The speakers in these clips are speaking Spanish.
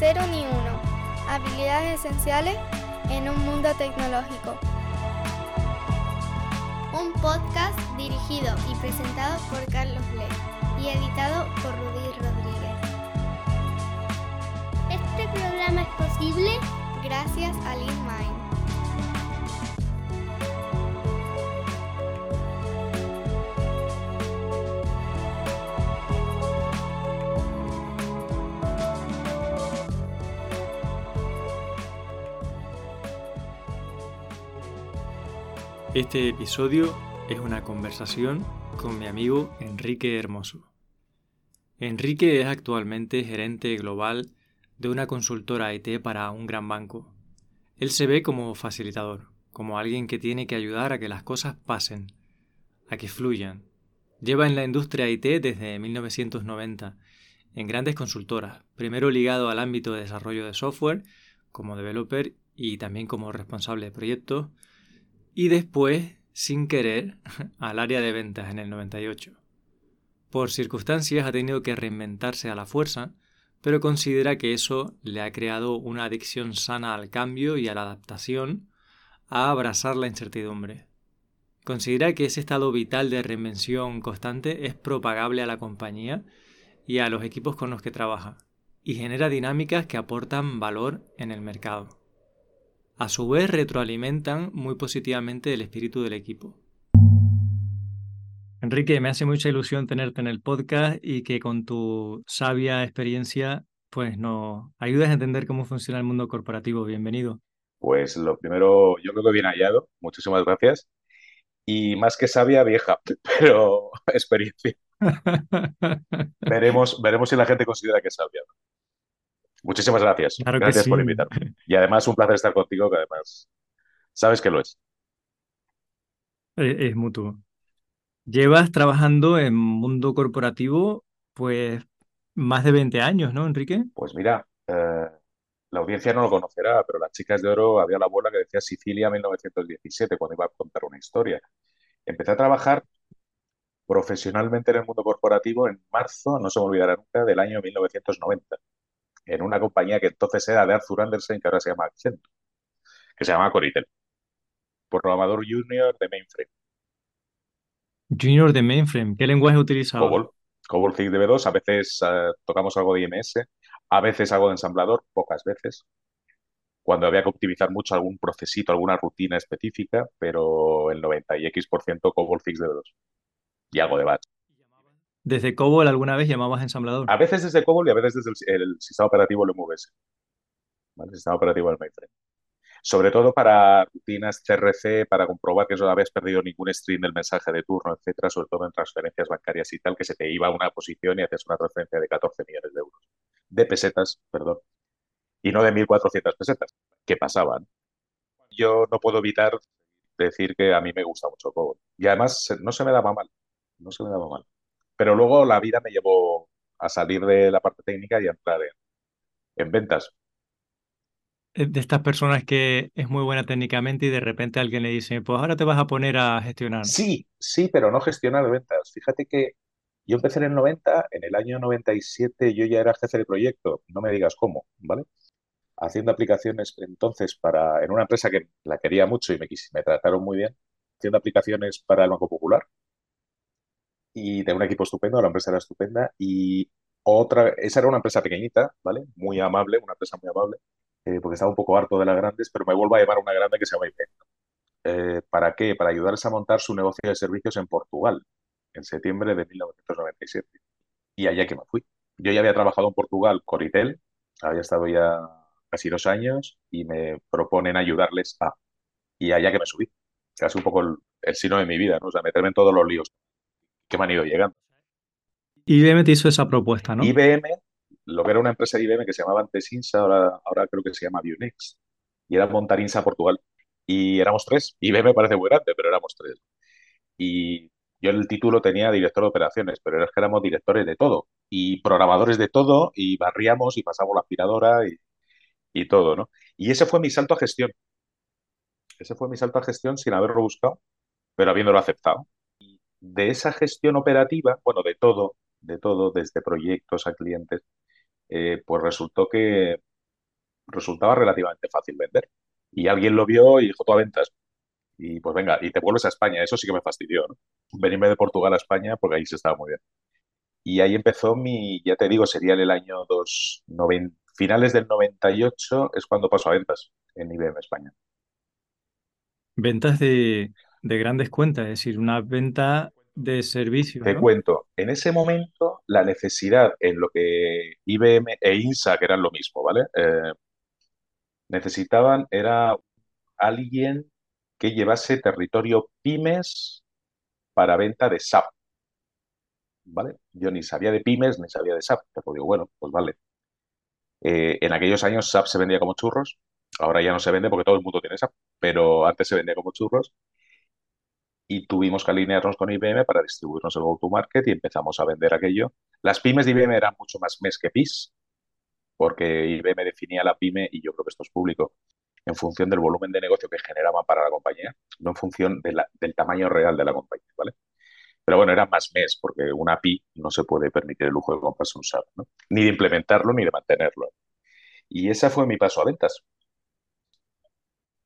Cero ni uno. Habilidades esenciales en un mundo tecnológico. Un podcast dirigido y presentado por Carlos Le y editado por Rudy Rodríguez. Este programa es posible gracias a Lean Mind. Este episodio es una conversación con mi amigo Enrique Hermoso. Enrique es actualmente gerente global de una consultora IT para un gran banco. Él se ve como facilitador, como alguien que tiene que ayudar a que las cosas pasen, a que fluyan. Lleva en la industria IT desde 1990, en grandes consultoras, primero ligado al ámbito de desarrollo de software, como developer y también como responsable de proyectos, y después, sin querer, al área de ventas en el 98. Por circunstancias ha tenido que reinventarse a la fuerza, pero considera que eso le ha creado una adicción sana al cambio y a la adaptación, a abrazar la incertidumbre. Considera que ese estado vital de reinvención constante es propagable a la compañía y a los equipos con los que trabaja, y genera dinámicas que aportan valor en el mercado a su vez retroalimentan muy positivamente el espíritu del equipo. Enrique, me hace mucha ilusión tenerte en el podcast y que con tu sabia experiencia pues nos ayudes a entender cómo funciona el mundo corporativo. Bienvenido. Pues lo primero, yo creo que bien hallado. Muchísimas gracias. Y más que sabia, vieja, pero experiencia. veremos, veremos si la gente considera que es sabia. Muchísimas gracias. gracias por invitarme. Y además un placer estar contigo, que además sabes que lo es. Es, mutuo. Llevas trabajando en mundo corporativo, pues, más de 20 años, ¿no, Enrique? Pues mira, eh, la audiencia no lo conocerá, pero las chicas de oro había la abuela que decía Sicilia 1917 cuando iba a contar una historia. Empecé a trabajar profesionalmente en el mundo corporativo en marzo, no se me olvidará nunca, del año 1990 en una compañía que entonces era de Arthur Andersen, que ahora se llama Accent, que se llama Coritel. Programador junior de mainframe. Junior de mainframe, ¿qué lenguaje utilizaba? COBOL. COBOL CIGDB2, a veces eh, tocamos algo de IMS, a veces algo de ensamblador, pocas veces. Cuando había que optimizar mucho algún procesito, alguna rutina específica, pero el 90 y X% COBOL CIGDB2. Y algo de batch. ¿Desde COBOL alguna vez llamabas ensamblador? A veces desde COBOL y a veces desde el, sistema operativo LMVS. ¿vale? El sistema operativo del mainframe. Sobre todo para rutinas CRC, para comprobar que no habías perdido ningún stream del mensaje de turno, etcétera, sobre todo en transferencias bancarias y tal, que se te iba a una posición y haces una transferencia de 14 millones de euros. De pesetas, perdón. Y no de 1.400 pesetas, que pasaban. Yo no puedo evitar decir que a mí me gusta mucho COBOL. Y además no se me daba mal. No se me daba mal. Pero luego la vida me llevó a salir de la parte técnica y a entrar en, ventas. Eh, de estas personas que es muy buena técnicamente y de repente alguien le dice, pues ahora te vas a poner a gestionar. Sí, sí, pero no gestionar ventas. Fíjate que yo empecé en el 90, en el año 97 yo ya era jefe de proyecto, no me digas cómo, ¿vale? Haciendo aplicaciones entonces para, en una empresa que la quería mucho y me, me trataron muy bien, haciendo aplicaciones para el Banco Popular, y de un equipo estupendo, la empresa era estupenda y otra, esa era una empresa pequeñita, ¿vale? Muy amable, una empresa muy amable, eh, porque estaba un poco harto de las grandes, pero me vuelvo a llevar una grande que se llama IBM. Eh, ¿Para qué? Para ayudarles a montar su negocio de servicios en Portugal, en septiembre de 1997. Y allá que me fui. Yo ya había trabajado en Portugal con Itel, había estado ya casi dos años y me proponen ayudarles a. Y allá que me subí. Casi un poco el, el sino de mi vida, ¿no? O sea, meterme en todos los líos que me han ido llegando. IBM te hizo esa propuesta, ¿no? IBM, lo que era una empresa de IBM que se llamaba antes INSA, ahora, ahora creo que se llama Bionex, y era montar INSA Portugal. Y éramos tres. IBM parece muy grande, pero éramos tres. Y yo el título tenía director de operaciones, pero es que éramos directores de todo y programadores de todo y barríamos y pasamos la aspiradora y, y todo, ¿no? Y ese fue mi salto a gestión. Ese fue mi salto a gestión sin haberlo buscado, pero habiéndolo aceptado de esa gestión operativa, bueno, de todo, de todo, desde proyectos a clientes, eh, pues resultó que resultaba relativamente fácil vender. Y alguien lo vio y dijo, tú a ventas. Y pues venga, y te vuelves a España. Eso sí que me fastidió, ¿no? Venirme de Portugal a España porque ahí se estaba muy bien. Y ahí empezó mi, ya te digo, sería el año 2, finales del 98 es cuando pasó a ventas en IBM España. Ventas de, de grandes cuentas, es decir, una venta de servicios. Te cuento, en ese momento la necesidad en lo que IBM e INSA, que eran lo mismo, ¿vale? Eh, necesitaban era alguien que llevase territorio pymes para venta de SAP. ¿Vale? Yo ni sabía de pymes ni sabía de SAP, pero digo, bueno, pues vale. Eh, en aquellos años SAP se vendía como churros, ahora ya no se vende porque todo el mundo tiene SAP, pero antes se vendía como churros y tuvimos que alinearnos con IBM para distribuirnos el go-to-market y empezamos a vender aquello. Las pymes de IBM eran mucho más mes que PIS, porque IBM definía la pyme, y yo creo que esto es público, en función del volumen de negocio que generaban para la compañía, no en función del tamaño real de la compañía, ¿vale? Pero bueno, era más mes, porque una PI no se puede permitir el lujo de comprarse un SAP. Ni de implementarlo ni de mantenerlo. Y ese fue mi paso a ventas.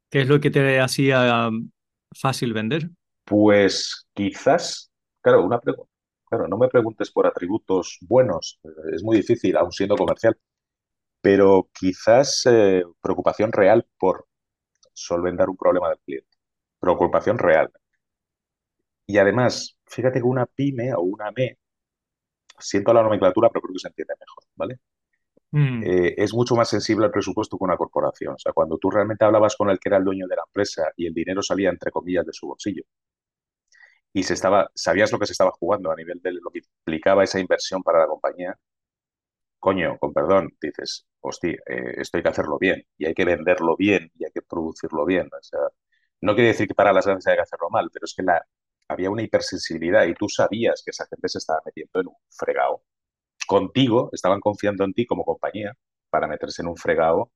¿Qué es lo que te hacía fácil vender? Pues quizás, claro, una pregunta. Claro, no me preguntes por atributos buenos, es muy difícil, aún siendo comercial, pero quizás eh, preocupación real por solventar un problema del cliente. Preocupación real. Y además, fíjate que una pyme o una ME, siento la nomenclatura, pero creo que se entiende mejor, ¿vale? Mm. Eh, es mucho más sensible al presupuesto que una corporación. O sea, cuando tú realmente hablabas con el que era el dueño de la empresa y el dinero salía entre comillas de su bolsillo, y se estaba, sabías lo que se estaba jugando a nivel de lo que implicaba esa inversión para la compañía, coño, con perdón, dices, hostia, eh, esto hay que hacerlo bien y hay que venderlo bien y hay que producirlo bien. O sea, no quiere decir que para las grandes hay que hacerlo mal, pero es que la, había una hipersensibilidad y tú sabías que esa gente se estaba metiendo en un fregado. Contigo, estaban confiando en ti como compañía para meterse en un fregado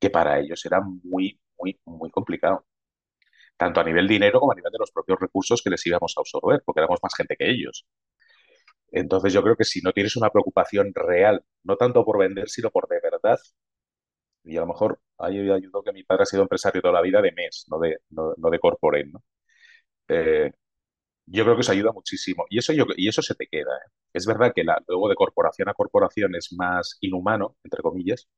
que para ellos era muy, muy, muy complicado tanto a nivel dinero como a nivel de los propios recursos que les íbamos a absorber, porque éramos más gente que ellos. Entonces yo creo que si no tienes una preocupación real, no tanto por vender, sino por de verdad, y a lo mejor ahí ayudó que mi padre ha sido empresario toda la vida de mes, no de, no, de corporate, ¿no? Eh, yo creo que eso ayuda muchísimo. Y eso, yo, y eso se te queda. ¿eh? Es verdad que la, luego de corporación a corporación es más inhumano, entre comillas,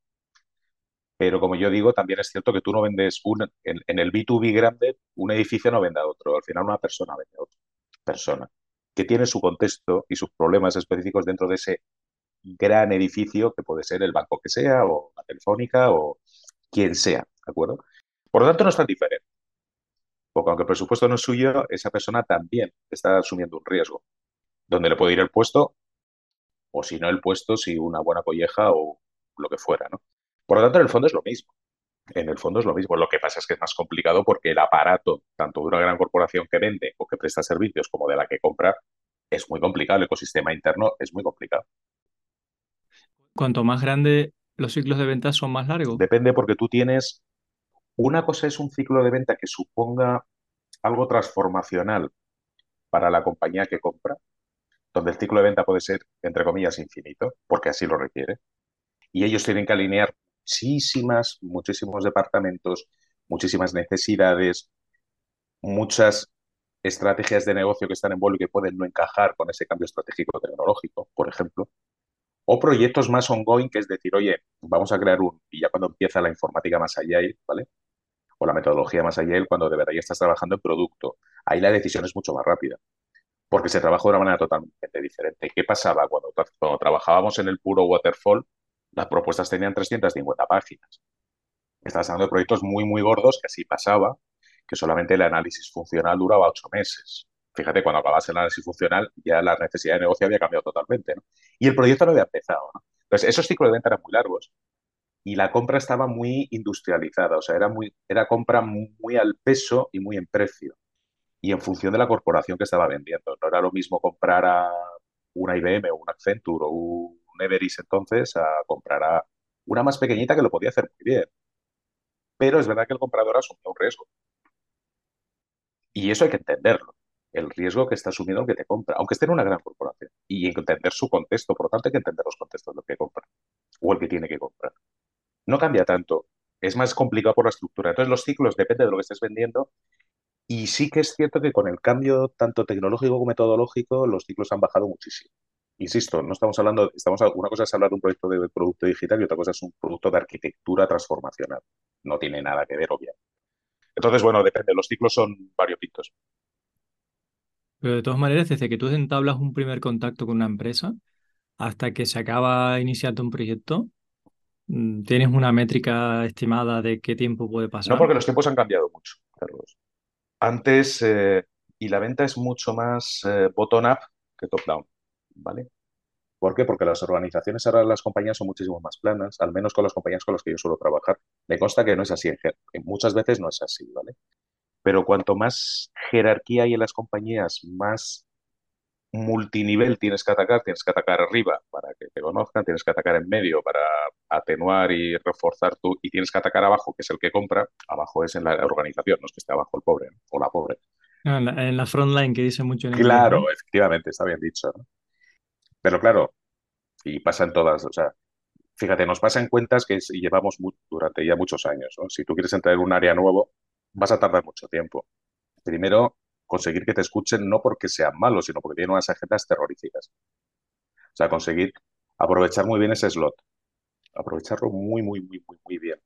pero como yo digo, también es cierto que tú no vendes un, en, el B2B grande, un edificio no vende a otro, al final una persona vende a otra persona, que tiene su contexto y sus problemas específicos dentro de ese gran edificio que puede ser el banco que sea, o la telefónica, o quien sea, ¿de acuerdo? Por lo tanto, no es tan diferente. Porque aunque el presupuesto no es suyo, esa persona también está asumiendo un riesgo, donde le puede ir el puesto, o si no el puesto, si una buena colleja o lo que fuera, ¿no? Por lo tanto, en el fondo es lo mismo. En el fondo es lo mismo. Lo que pasa es que es más complicado porque el aparato, tanto de una gran corporación que vende o que presta servicios como de la que compra, es muy complicado. El ecosistema interno es muy complicado. Cuanto más grande, los ciclos de ventas son más largos. Depende porque tú tienes. Una cosa es un ciclo de venta que suponga algo transformacional para la compañía que compra, donde el ciclo de venta puede ser, entre comillas, infinito, porque así lo requiere. Y ellos tienen que alinear muchísimas, muchísimos departamentos, muchísimas necesidades, muchas estrategias de negocio que están en vuelo y que pueden no encajar con ese cambio estratégico tecnológico, por ejemplo, o proyectos más ongoing, que es decir, oye, vamos a crear un, y ya cuando empieza la informática más allá, ¿vale? O la metodología más allá, cuando de verdad ya estás trabajando en producto, ahí la decisión es mucho más rápida, porque se trabaja de una manera totalmente diferente. ¿Qué pasaba cuando, cuando trabajábamos en el puro waterfall? Las propuestas tenían 350 páginas. Estás hablando de proyectos muy, muy gordos que así pasaba, que solamente el análisis funcional duraba ocho meses. Fíjate, cuando acabas el análisis funcional, ya la necesidad de negocio había cambiado totalmente. Y el proyecto no había empezado. Entonces, esos ciclos de venta eran muy largos y la compra estaba muy industrializada, o sea, era, muy, era compra muy al peso y muy en precio y en función de la corporación que estaba vendiendo. No era lo mismo comprar a una IBM o un Accenture o un Everis entonces a comprar a una más pequeñita que lo podía hacer muy bien. Pero es verdad que el comprador asumió un riesgo. Y eso hay que entenderlo. El riesgo que está asumiendo el que te compra, aunque esté en una gran corporación. Y entender su contexto. Por lo tanto, hay que entender los contextos del que compra o el que tiene que comprar. no cambia tanto. Es más complicado por la estructura. Entonces los ciclos depende de lo que estés vendiendo y sí que es cierto que con el cambio tanto tecnológico como metodológico los ciclos han bajado muchísimo. Insisto, no estamos hablando, estamos, una cosa es hablar de un proyecto de producto digital y otra cosa es un producto de arquitectura transformacional. No tiene nada que ver, obviamente. Entonces, bueno, depende, los ciclos son variopintos. Pero de todas maneras, desde que tú entablas un primer contacto con una empresa hasta que se acaba iniciando un proyecto, mm, ¿tienes una métrica estimada de qué tiempo puede pasar? No, porque los tiempos han cambiado mucho, Carlos. Antes, eh, y la venta es mucho más eh, bottom-up que top-down, ¿vale? ¿Por qué? Porque las organizaciones ahora, las compañías son muchísimo más planas, al menos con las compañías con las que yo suelo trabajar. Me consta que no es así, muchas veces no es así, ¿vale? pero cuanto más jerarquía hay en las compañías, más multinivel tienes que atacar, tienes que atacar arriba para que te conozcan, tienes que atacar en medio para atenuar y reforzar tú, y tienes que atacar abajo, que es el que compra, abajo es en la organización, no es que esté abajo el pobre o la pobre. Ah, en, la, en la que dice mucho en Claro, efectivamente, está bien dicho. Pero claro, y pasa en todas, o sea, fíjate, nos pasa en cuentas que llevamos durante ya muchos años. Si tú quieres entrar en un área nuevo, vas a tardar mucho tiempo. Primero, conseguir que te escuchen no porque sean malos, sino porque tienen unas agendas terroríficas. O sea, conseguir aprovechar muy bien ese slot. Aprovecharlo muy, muy, muy, muy, muy bien.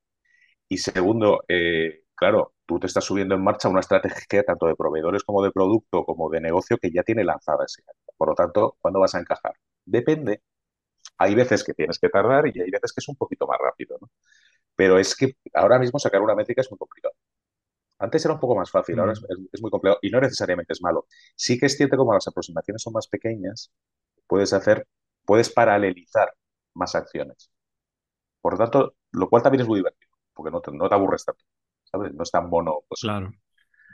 Y segundo, eh, claro, tú te estás subiendo en marcha una estrategia tanto de proveedores como de producto, como de negocio que ya tiene lanzada ese Por lo tanto, ¿cuándo vas a encajar? Depende. Hay veces que tienes que tardar y hay veces que es un poquito más rápido, ¿no? Pero es que ahora mismo sacar una métrica es muy complicado. Antes era un poco más fácil, ahora mm. es, muy complejo y no necesariamente es malo. Sí que es cierto que como las aproximaciones son más pequeñas, puedes hacer, puedes paralelizar más acciones. Por lo tanto, lo cual también es muy divertido, porque no te, no te aburres tanto, ¿sabes? No es tan mono. Pues. claro.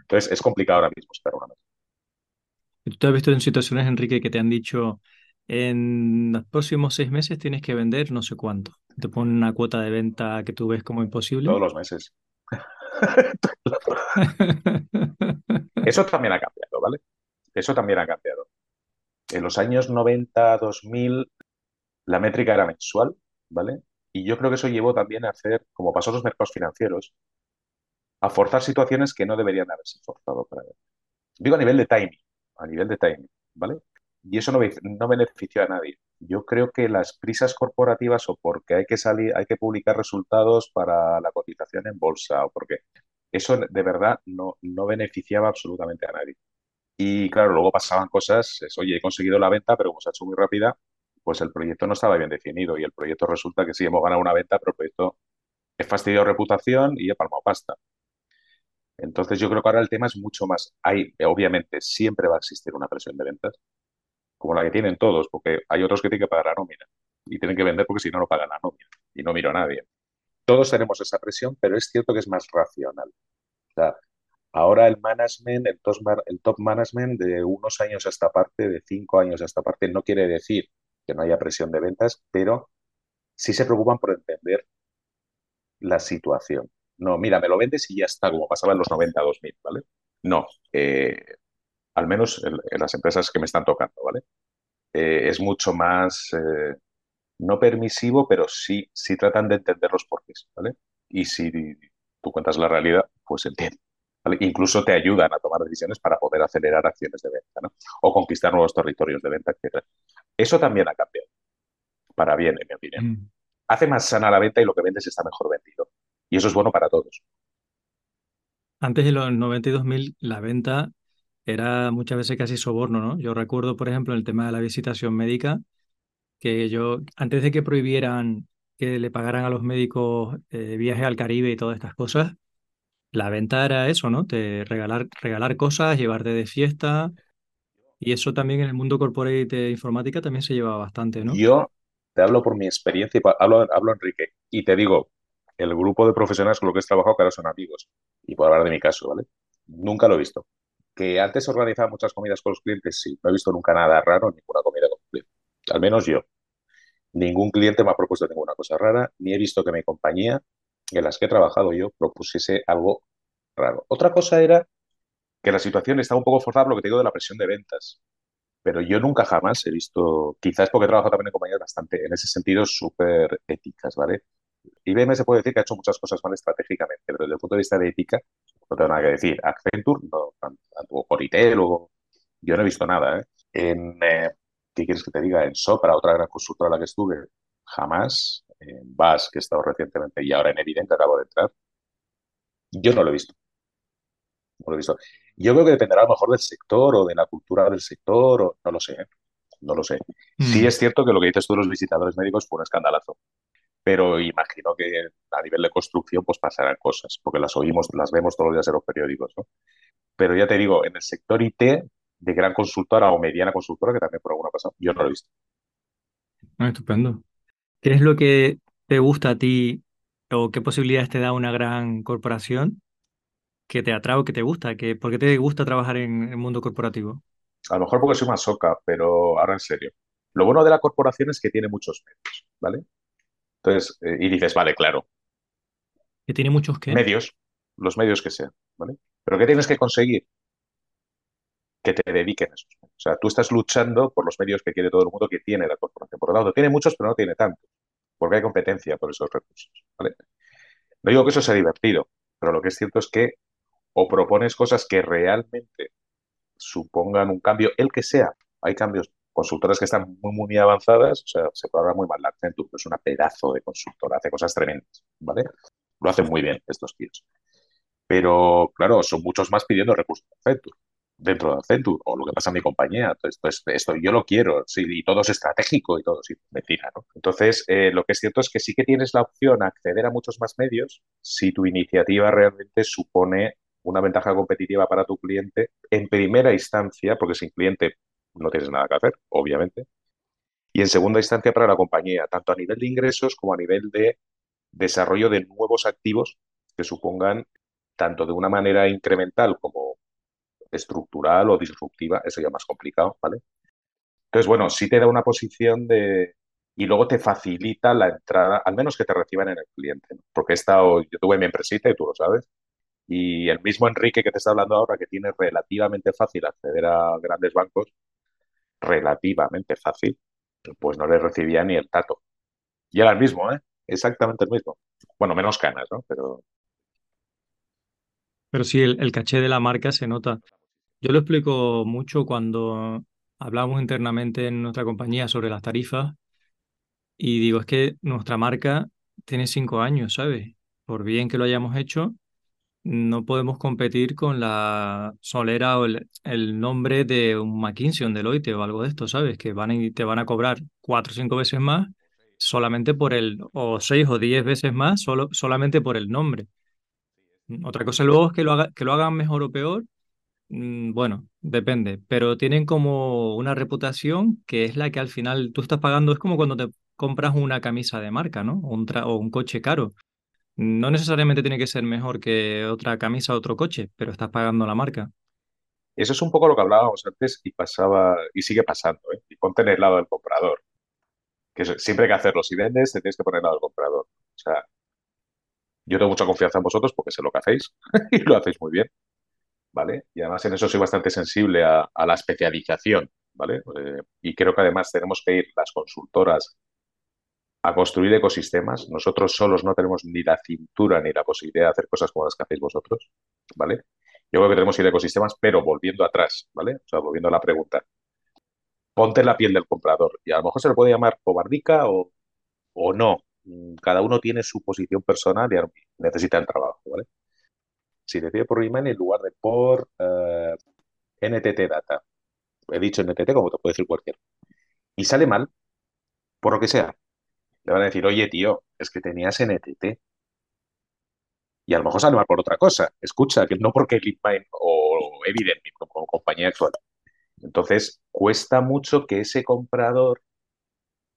Entonces, es complicado ahora mismo una vez. ¿Tú has visto en situaciones, Enrique, que te han dicho en los próximos seis meses tienes que vender no sé cuánto? Te ponen una cuota de venta que tú ves como imposible. Todos los meses. Eso también ha cambiado, ¿vale? Eso también ha cambiado. En los años 90, 2000, la métrica era mensual, ¿vale? Y yo creo que eso llevó también a hacer, como pasó en los mercados financieros, a forzar situaciones que no deberían haberse forzado para. Digo a nivel de timing, a nivel de timing, ¿vale? Y eso no, no benefició a nadie. Yo creo que las prisas corporativas o porque hay que salir, hay que publicar resultados para la cotización en bolsa o porque eso de verdad no, no beneficiaba absolutamente a nadie. Y claro, luego pasaban cosas, oye, he conseguido la venta, pero como se ha hecho muy rápida, pues el proyecto no estaba bien definido y el proyecto resulta que sí, hemos ganado una venta, pero el proyecto es fastidio reputación y he palmado pasta. Entonces yo creo que ahora el tema es mucho más, hay, obviamente siempre va a existir una presión de ventas, como la que tienen todos, porque hay otros que tienen que pagar la nómina y tienen que vender porque si no, no pagan la nómina y no miro a nadie. Todos tenemos esa presión, pero es cierto que es más racional. ahora el management, el top, management de unos años a esta parte, de cinco años a esta parte, no quiere decir que no haya presión de ventas, pero sí se preocupan por entender la situación. No, mira, me lo vendes y ya está, como pasaba en los 90, 2000, ¿vale? No, eh, al menos en, las empresas que me están tocando, ¿vale? Eh, es mucho más, eh, no permisivo, pero sí, sí tratan de entender los porqués, ¿vale? Y si tú cuentas la realidad, pues entiende. Incluso te ayudan a tomar decisiones para poder acelerar acciones de venta, ¿no? O conquistar nuevos territorios de venta, etc. Eso también ha cambiado, para bien, en mi opinión. Mm. Hace más sana la venta y lo que vendes está mejor vendido. Y eso es bueno para todos. Antes de los 92.000, la venta era muchas veces casi soborno, ¿no? Yo recuerdo, por ejemplo, el tema de la visitación médica, que yo, antes de que prohibieran que le pagaran a los médicos eh, viajes al Caribe y todas estas cosas, la venta era eso, ¿no? Te regalar, regalar cosas, llevarte de fiesta. Y eso también en el mundo corporate de informática también se lleva bastante, ¿no? Yo te hablo por mi experiencia y hablo, hablo Enrique. Y te digo, el grupo de profesionales con los que he trabajado que ahora son amigos. Y por hablar de mi caso, ¿vale? Nunca lo he visto. Que antes organizaba muchas comidas con los clientes, sí. No he visto nunca nada raro, ninguna comida con clientes. Al menos yo. Ningún cliente me ha propuesto ninguna cosa rara, ni he visto que mi compañía, en las que he trabajado yo, propusiese algo raro. Otra cosa era que la situación estaba un poco forzada lo que te de la presión de ventas. Pero yo nunca jamás he visto, quizás porque he trabajado también en compañías bastante, en ese sentido, súper éticas, ¿vale? IBM se puede decir que ha hecho muchas cosas mal estratégicamente, pero desde el punto de vista de ética, no tengo nada que decir. Accenture, no, o Coritel, o... yo no he visto nada. ¿eh? En, eh, ¿Qué quieres que te diga? En Sopra, otra gran consultora a la que estuve, jamás. En BAS, que he estado recientemente, y ahora en Evidente acabo de entrar. Yo no lo he visto. No lo he visto. Yo creo que dependerá a lo mejor del sector o de la cultura del sector, o no lo sé. ¿eh? No lo sé. Sí mm. es cierto que lo que dices tú de los visitadores médicos fue un escandalazo pero imagino que a nivel de construcción pues pasarán cosas, porque las oímos, las vemos todos los días en los periódicos, ¿no? Pero ya te digo, en el sector IT, de gran consultora o mediana consultora, que también por alguna pasado, yo no lo he visto. Ah, estupendo. ¿Qué es lo que te gusta a ti o qué posibilidades te da una gran corporación que te atrae o que te gusta? Que, ¿Por qué te gusta trabajar en el mundo corporativo? A lo mejor porque soy más soca, pero ahora en serio. Lo bueno de la corporación es que tiene muchos medios, ¿vale? Entonces, eh, y dices, vale, claro. Que tiene muchos qué? Medios, los medios que sean, ¿vale? Pero ¿qué tienes que conseguir? Que te dediquen a esos medios. O sea, tú estás luchando por los medios que quiere todo el mundo que tiene la corporación. Por lo tanto, tiene muchos, pero no tiene tantos, porque hay competencia por esos recursos, ¿vale? No digo que eso sea divertido, pero lo que es cierto es que o propones cosas que realmente supongan un cambio, el que sea. Hay cambios consultoras que están muy, muy avanzadas, o sea, se puede hablar muy mal de Accenture, es una pedazo de consultora, hace cosas tremendas, ¿vale? Lo hacen muy bien estos tíos. Pero, claro, son muchos más pidiendo recursos de Accenture, dentro de Accenture, o lo que pasa en mi compañía. Entonces, pues, esto yo lo quiero, sí, y todo es estratégico y todo, sí, mentira, ¿no? Entonces, eh, lo que es cierto es que sí que tienes la opción a acceder a muchos más medios si tu iniciativa realmente supone una ventaja competitiva para tu cliente en primera instancia, porque sin cliente no tienes nada que hacer, obviamente. Y en segunda instancia para la compañía, tanto a nivel de ingresos como a nivel de desarrollo de nuevos activos que supongan tanto de una manera incremental como estructural o disruptiva, eso ya más complicado, ¿vale? Entonces, bueno, sí te da una posición de... Y luego te facilita la entrada, al menos que te reciban en el cliente, porque he estado, yo tuve mi empresita y tú lo sabes, y el mismo Enrique que te está hablando ahora, que tiene relativamente fácil acceder a grandes bancos, relativamente fácil, pues no le recibía ni el tato. Y era el mismo, ¿eh? Exactamente el mismo. Bueno, menos canas, ¿no? Pero... Pero sí, el, caché de la marca se nota. Yo lo explico mucho cuando hablamos internamente en nuestra compañía sobre las tarifas y digo, es que nuestra marca tiene cinco años, ¿sabes? Por bien que lo hayamos hecho, no podemos competir con la solera o el, nombre de un McKinsey, un Deloitte o algo de esto, ¿sabes? Que te van a cobrar cuatro o cinco veces más solamente por el, o seis o diez veces más solo, solamente por el nombre. Otra cosa luego es que lo, que lo hagan mejor o peor, mm, bueno, depende, pero tienen como una reputación que es la que al final tú estás pagando, es como cuando te compras una camisa de marca, ¿no? un, o un coche caro no necesariamente tiene que ser mejor que otra camisa o otro coche, pero estás pagando la marca. Eso es un poco lo que hablábamos antes y pasaba y sigue pasando. ¿eh? Y ponte en el lado del comprador. Que siempre hay que hacerlo. Si vendes, te tienes que poner el lado del comprador. O sea, yo tengo mucha confianza en vosotros porque sé lo que hacéis y lo hacéis muy bien. ¿Vale? Y además en eso soy bastante sensible a, la especialización. ¿Vale? Eh, y creo que además tenemos que ir las consultoras a construir ecosistemas. Nosotros solos no tenemos ni la cintura ni la posibilidad de hacer cosas como las que hacéis vosotros, ¿vale? Yo creo que tenemos que ir a ecosistemas, pero volviendo atrás, ¿vale? O sea, volviendo a la pregunta. Ponte la piel del comprador y a lo mejor se le puede llamar cobardica o, o no. Cada uno tiene su posición personal y necesita el trabajo, ¿vale? Si decide por email en lugar de por eh, NTT Data. He dicho NTT como te puede decir cualquiera. Y sale mal, por lo que sea, le van a decir, oye, tío, es que tenías NTT. Y a lo mejor sale mal por otra cosa. Escucha, que no porque LeadMind o Evident como compañía actual. Entonces, cuesta mucho que ese comprador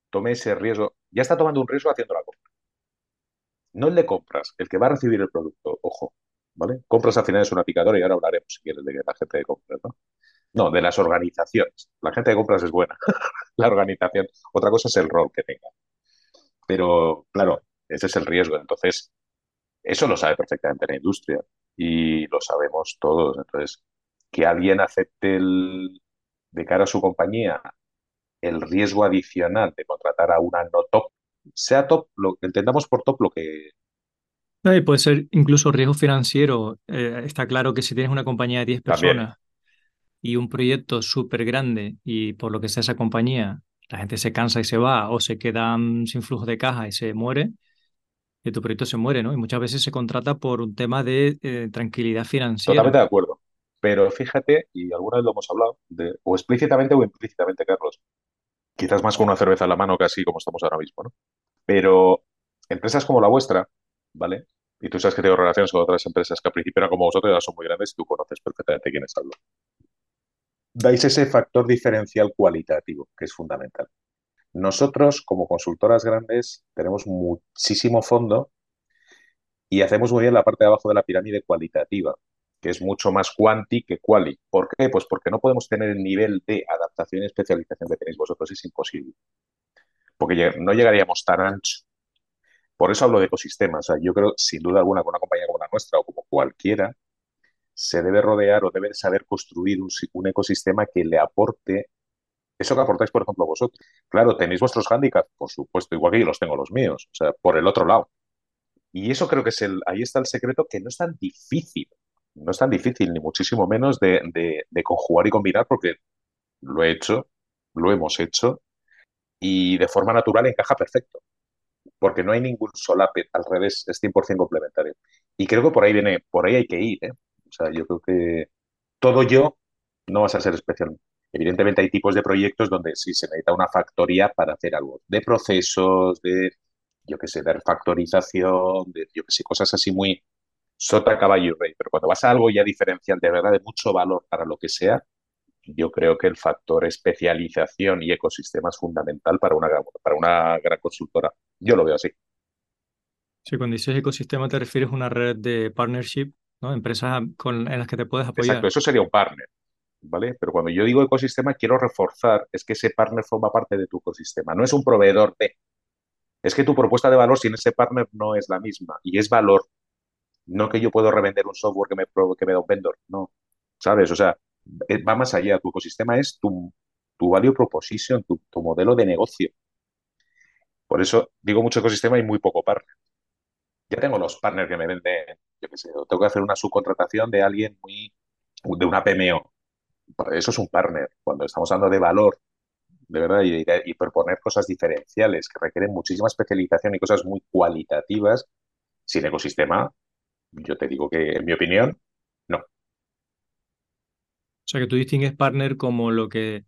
tome ese riesgo. Ya está tomando un riesgo haciendo la compra. No el de compras, el que va a recibir el producto. Ojo, ¿vale? Compras al final es una picadora y ahora hablaremos, si quieres, de la gente de compras, ¿no? No, de las organizaciones. La gente de compras es buena. la organización. Otra cosa es el rol que tenga. Pero claro, ese es el riesgo. Entonces, eso lo sabe perfectamente la industria y lo sabemos todos. Entonces, que alguien acepte el, de cara a su compañía el riesgo adicional de contratar a una no top, sea top, lo entendamos por top lo que... No, y puede ser incluso riesgo financiero. Eh, está claro que si tienes una compañía de 10 personas y un proyecto súper grande y por lo que sea esa compañía, la gente se cansa y se va o se quedan sin flujo de caja y se muere, y tu proyecto se muere, ¿no? Y muchas veces se contrata por un tema de eh, tranquilidad financiera. Totalmente de acuerdo. Pero fíjate, y alguna vez lo hemos hablado, o explícitamente o implícitamente, Carlos, quizás más con una cerveza en la mano casi como estamos ahora mismo, ¿no? Pero empresas como la vuestra, ¿vale? Y tú sabes que tengo relaciones con otras empresas que al principio eran como vosotros, ya son muy grandes y tú conoces perfectamente quiénes hablo. Dais ese factor diferencial cualitativo, que es fundamental. Nosotros, como consultoras grandes, tenemos muchísimo fondo y hacemos muy bien la parte de abajo de la pirámide cualitativa, que es mucho más quanti que quali. ¿Por qué? Pues porque no podemos tener el nivel de adaptación y especialización que tenéis vosotros, es imposible. Porque no llegaríamos tan ancho. Por eso hablo de ecosistemas. yo creo, sin duda alguna, con una compañía como la nuestra o como cualquiera, se debe rodear o debe saber construir un, ecosistema que le aporte eso que aportáis, por ejemplo, vosotros. Claro, tenéis vuestros hándicaps, por supuesto, igual que yo los tengo los míos, o sea, por el otro lado. Y eso creo que es el, ahí está el secreto que no es tan difícil no es tan difícil, ni muchísimo menos de, conjugar y combinar, porque lo he hecho, lo hemos hecho, y de forma natural encaja perfecto, porque no hay ningún solape, al revés, es 100% complementario. Y creo que por ahí viene, por ahí hay que ir, ¿eh? Sea, yo creo que todo yo no vas a ser especial. Evidentemente hay tipos de proyectos donde sí se necesita una factoría para hacer algo, de procesos, de, yo qué sé, de refactorización, de, yo qué sé, cosas así muy, sota, caballo y rey. Pero cuando vas a algo ya diferencial, de verdad, de mucho valor para lo que sea, yo creo que el factor especialización y ecosistema es fundamental para una, para una gran consultora. Yo lo veo así. Sí, cuando dices ecosistema te refieres a una red de partnership, ¿no? Empresas con, en las que te puedes apoyar. Exacto, eso sería un partner, ¿vale? Pero cuando yo digo ecosistema, quiero reforzar, es que ese partner forma parte de tu ecosistema, no es un proveedor de. Es que tu propuesta de valor sin ese partner no es la misma y es valor no que yo puedo revender un software que me, que me da un vendor, no. ¿Sabes? O sea, eh, va más allá. Tu ecosistema es tu, tu value proposition, tu, modelo de negocio. Por eso digo mucho ecosistema y muy poco partner. Ya tengo los partners que me venden, yo qué sé, tengo que hacer una subcontratación de alguien muy, de una PMO. Eso es un partner. Cuando estamos hablando de valor, de verdad, y, y proponer cosas diferenciales que requieren muchísima especialización y cosas muy cualitativas, sin ecosistema, yo te digo que, en mi opinión, no. O sea, que tú distingues partner como lo que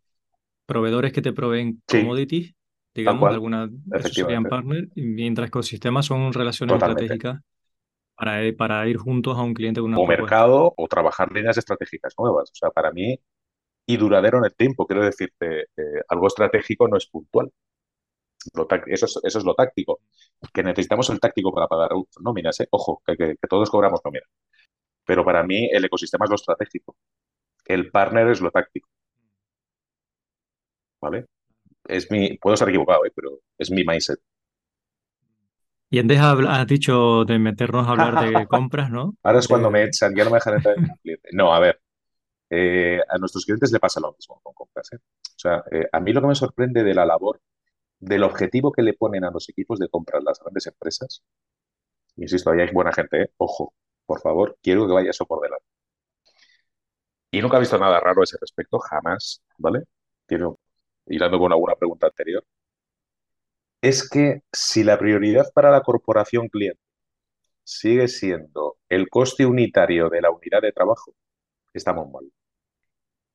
proveedores que te proveen commodities, digamos, de alguna serían partner, mientras que sistemas son relaciones estratégicas para, para ir juntos a un cliente con una O mercado o trabajar líneas estratégicas nuevas. O sea, para mí, y duradero en el tiempo, quiero decirte, eh, algo estratégico no es puntual. eso, eso es lo táctico que necesitamos el táctico para pagar nóminas, ¿eh? ojo, que, todos cobramos nómina. Pero para mí el ecosistema es lo estratégico, el partner es lo táctico. ¿Vale? Es mi, puedo estar equivocado, ¿eh? pero es mi mindset. Y antes has dicho de meternos a hablar de compras, ¿no? Ahora es cuando me echan, ya no me dejan entrar en el cliente. No, a ver, eh, a nuestros clientes le pasa lo mismo con compras. ¿eh? O sea, a mí lo que me sorprende de la labor del objetivo que le ponen a los equipos de comprar las grandes empresas, insisto, ahí hay buena gente, ¿eh? ojo, por favor, quiero que vaya eso por delante. Y nunca he visto nada raro a ese respecto, jamás, ¿vale? Quiero, hilando con alguna pregunta anterior, es que si la prioridad para la corporación cliente sigue siendo el coste unitario de la unidad de trabajo, estamos mal.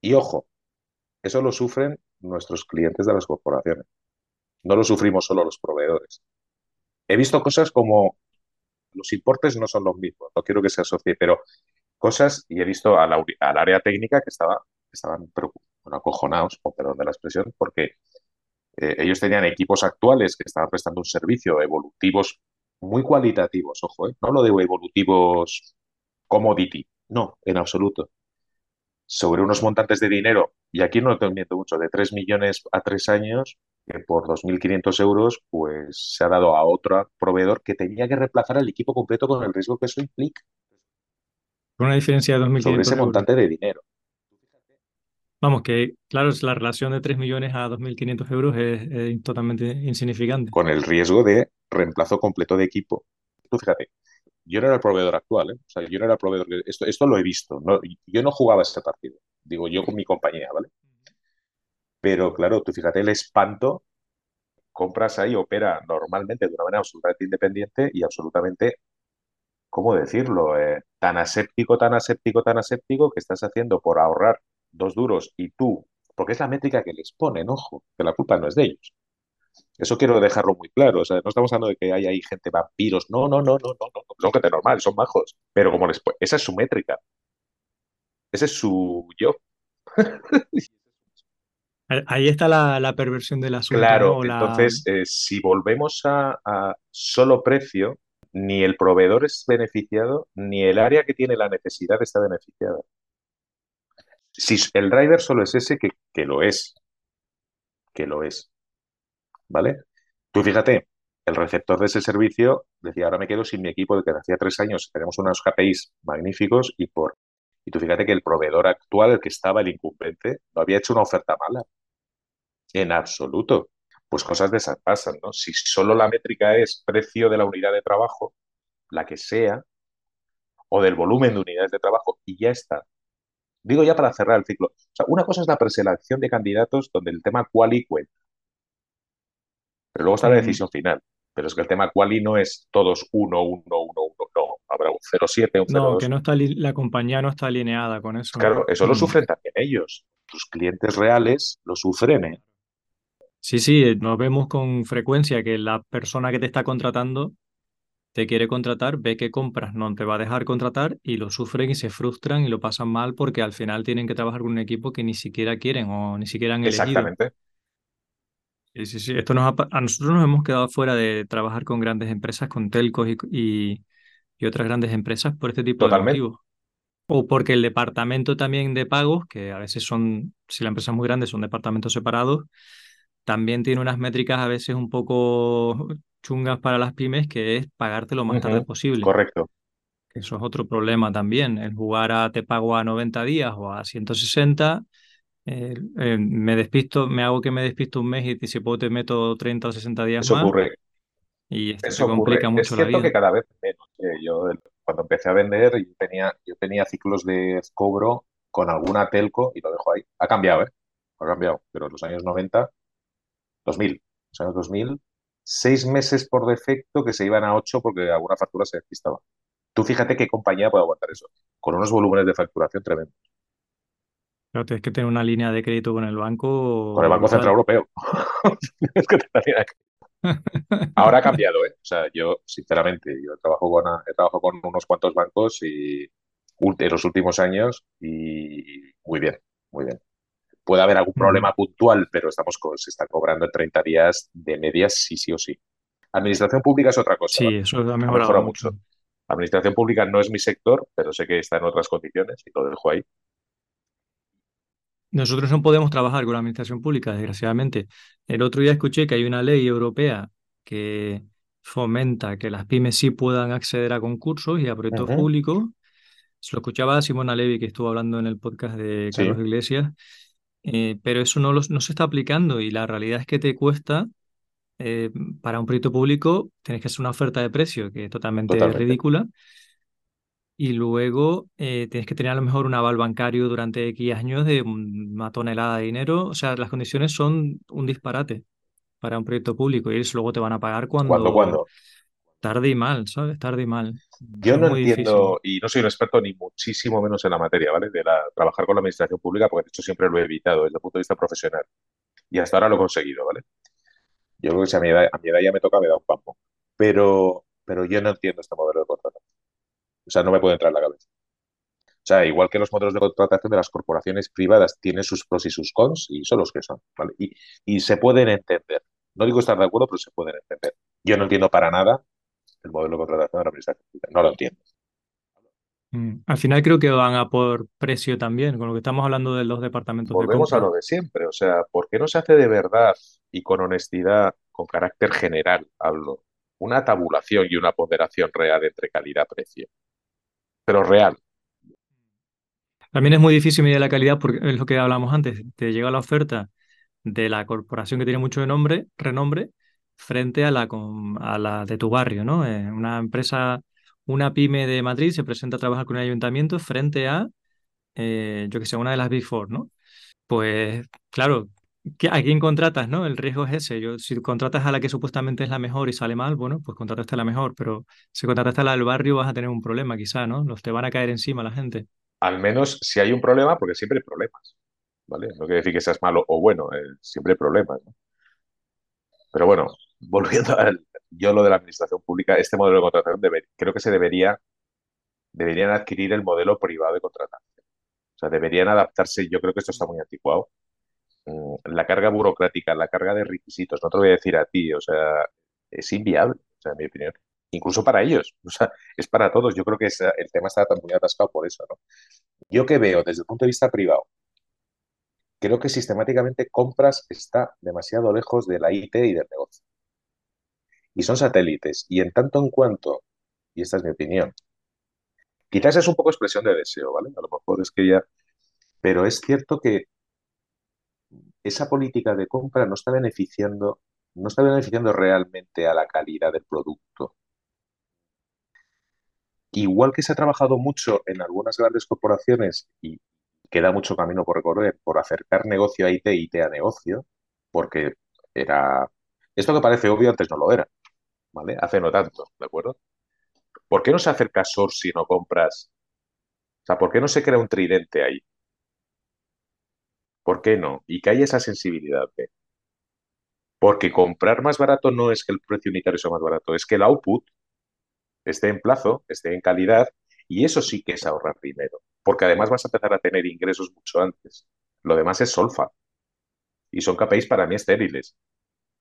Y ojo, eso lo sufren nuestros clientes de las corporaciones. No lo sufrimos solo los proveedores. He visto cosas como los importes no son los mismos, no quiero que se asocie, pero cosas, y he visto al área técnica que estaba, estaban bueno, acojonados, o perdón de la expresión, porque eh, ellos tenían equipos actuales que estaban prestando un servicio evolutivos muy cualitativos, ojo, ¿eh? no lo de evolutivos commodity, no, en absoluto. Sobre unos montantes de dinero, y aquí no te miento mucho, de 3 millones a 3 años, que por 2.500 euros pues se ha dado a otro proveedor que tenía que reemplazar el equipo completo con el riesgo que eso implica. Con una diferencia de 2.500 Sobre ese montante de dinero. Vamos, que claro, la relación de 3 millones a 2.500 euros es, totalmente insignificante. Con el riesgo de reemplazo completo de equipo. Tú fíjate, yo no era el proveedor actual, ¿eh? o sea, yo no era el proveedor. Esto, esto lo he visto. Yo no jugaba ese partido. Digo, yo con mi compañía, ¿vale? Pero claro, tú fíjate el espanto. Compras ahí, opera normalmente de una manera absolutamente independiente y absolutamente, ¿cómo decirlo? Eh, tan aséptico, tan aséptico, tan aséptico que estás haciendo por ahorrar dos duros y tú, porque es la métrica que les ponen, ojo, que la culpa no es de ellos. Eso quiero dejarlo muy claro. O sea, no estamos hablando de que hay ahí gente vampiros. No, no, no, no, no, no. Son gente normal, son bajos. Pero como les esa es su métrica. Ese es su yo. Ahí está la, perversión del asunto. Claro, entonces, eh, si volvemos a, a, solo precio, ni el proveedor es beneficiado, ni el área que tiene la necesidad está beneficiada. Si el driver solo es ese, que, que lo es, que lo es, ¿vale? Tú fíjate, el receptor de ese servicio decía, ahora me quedo sin mi equipo de que hacía tres años tenemos unos KPIs magníficos y por... Y tú fíjate que el proveedor actual, el que estaba, el incumbente, no había hecho una oferta mala. En absoluto. Pues cosas de esas pasan, ¿no? Si solo la métrica es precio de la unidad de trabajo, la que sea, o del volumen de unidades de trabajo, y ya está. Digo ya para cerrar el ciclo. O sea, una cosa es la preselección de candidatos donde el tema quali cuenta. Pero luego está la decisión final. Pero es que el tema quali no es todos 1, 1, 1, 1, no. Habrá un 0,7, un 0,2. No, que no está la compañía no está alineada con eso. Claro, eso lo sufren también ellos. Sus clientes reales lo sufren. ¿eh? Sí, sí, nos vemos con frecuencia que la persona que te está contratando te quiere contratar, ve que compras, no te va a dejar contratar y lo sufren y se frustran y lo pasan mal porque al final tienen que trabajar con un equipo que ni siquiera quieren o ni siquiera han elegido. Exactamente. Sí, sí, sí. Esto nos a nosotros nos hemos quedado fuera de trabajar con grandes empresas, con telcos y, y, otras grandes empresas por este tipo de motivos. O porque el departamento también de pagos, que a veces son, si la empresa es muy grande, son departamentos separados, también tiene unas métricas a veces un poco chungas para las pymes, que es pagarte lo más tarde posible. Correcto. Eso es otro problema también, el jugar a te pago a 90 días o a 160 eh, eh, me despisto, me hago que me despisto un mes y si puedo te meto 30 o 60 días Eso más. ocurre. Y esto se complica mucho la vida. que cada vez menos. Eh, yo cuando empecé a vender, yo tenía, yo tenía ciclos de cobro con alguna telco y lo dejo ahí. Ha cambiado, ¿eh? Ha cambiado. Pero en los años 90, 2000, los años 2000, seis meses por defecto que se iban a ocho porque alguna factura se despistaba. Tú fíjate qué compañía puede aguantar eso, con unos volúmenes de facturación tremendos. Pero tienes que tener una línea de crédito con el banco. Con el Banco Central Europeo. Ahora ha cambiado, ¿eh? O sea, yo, sinceramente, yo trabajo con, he trabajado con unos cuantos bancos y en los últimos años y muy bien, muy bien. Puede haber algún problema puntual, pero estamos se está cobrando en 30 días de medias sí, sí o sí. Administración pública es otra cosa. Sí, eso ha mejorado, mucho. Administración pública no es mi sector, pero sé que está en otras condiciones y lo dejo ahí. Nosotros no podemos trabajar con la administración pública, desgraciadamente. El otro día escuché que hay una ley europea que fomenta que las pymes sí puedan acceder a concursos y a proyectos públicos. Se lo escuchaba a Simona Levy, que estuvo hablando en el podcast de Carlos Iglesias, eh, pero eso no, no se está aplicando y la realidad es que te cuesta, eh, para un proyecto público, tienes que hacer una oferta de precio que es totalmente, ridícula y luego eh, tienes que tener a lo mejor un aval bancario durante X años de una tonelada de dinero. O sea, las condiciones son un disparate para un proyecto público y eso luego te van a pagar cuando... ¿Cuándo, cuándo? Tarde y mal, ¿sabes? Tarde y mal. Yo no entiendo, y no soy un experto ni muchísimo menos en la materia, ¿vale? De la, trabajar con la administración pública, porque de hecho siempre lo he evitado desde el punto de vista profesional. Y hasta ahora lo he conseguido, ¿vale? Yo creo que si a mi edad, a mi edad ya me toca, me da un pampo. Pero, pero yo no entiendo este modelo de contrato. O sea, no me puede entrar en la cabeza. O sea, igual que los modelos de contratación de las corporaciones privadas tienen sus pros y sus cons, y son los que son, ¿vale? Y, y se pueden entender. No digo estar de acuerdo, pero se pueden entender. Yo no entiendo para nada el modelo de contratación de la administración No lo entiendo. Mm, al final creo que van a por precio también, con lo que estamos hablando de los departamentos Volvemos de a lo de siempre, o sea, ¿por qué no se hace de verdad y con honestidad, con carácter general, hablo, una tabulación y una ponderación real entre calidad-precio? Pero real. También es muy difícil medir la calidad porque es lo que hablamos antes. Te llega la oferta de la corporación que tiene mucho nombre, renombre frente a la, a la de tu barrio, ¿no? Eh, una empresa, una pyme de Madrid se presenta a trabajar con un ayuntamiento frente a, eh, yo que sé, una de las Big Four, ¿no? Pues claro, ¿a quién contratas, no? El riesgo es ese. Yo, si contratas a la que supuestamente es la mejor y sale mal, bueno, pues contrataste a la mejor, pero si contrataste a la del barrio vas a tener un problema quizá, ¿no? Los te van a caer encima la gente. Al menos si hay un problema, porque siempre hay problemas, ¿vale? No quiere decir que seas malo o bueno, eh, siempre hay problemas, ¿no? Pero bueno, volviendo a yo lo de la administración pública, este modelo de contratación creo que se debería, deberían adquirir el modelo privado de contratación. O sea, deberían adaptarse, yo creo que esto está muy anticuado. Mm, la carga burocrática, la carga de requisitos, no te lo voy a decir a ti, o sea, es inviable, o sea, en mi opinión. Incluso para ellos, o sea, es para todos. Yo creo que el tema está tan muy atascado por eso, ¿no? Yo que veo desde el punto de vista privado, creo que sistemáticamente compras está demasiado lejos de la IT y del negocio y son satélites. Y en tanto en cuanto, y esta es mi opinión, quizás es un poco expresión de deseo, ¿vale? A lo mejor es que ya, pero es cierto que esa política de compra no está beneficiando, no está beneficiando realmente a la calidad del producto. Igual que se ha trabajado mucho en algunas grandes corporaciones y queda mucho camino por recorrer por acercar negocio a IT IT a negocio, porque era esto que parece obvio antes no lo era. ¿vale? Hace no tanto, ¿de acuerdo? ¿Por qué no se acerca si no compras? O sea, ¿por qué no se crea un tridente ahí? ¿Por qué no? Y que haya esa sensibilidad de... Porque comprar más barato no es que el precio unitario sea más barato, es que el output esté en plazo, esté en calidad, y eso sí que es ahorrar dinero. Porque además vas a empezar a tener ingresos mucho antes. Lo demás es solfa. Y son KPIs para mí estériles.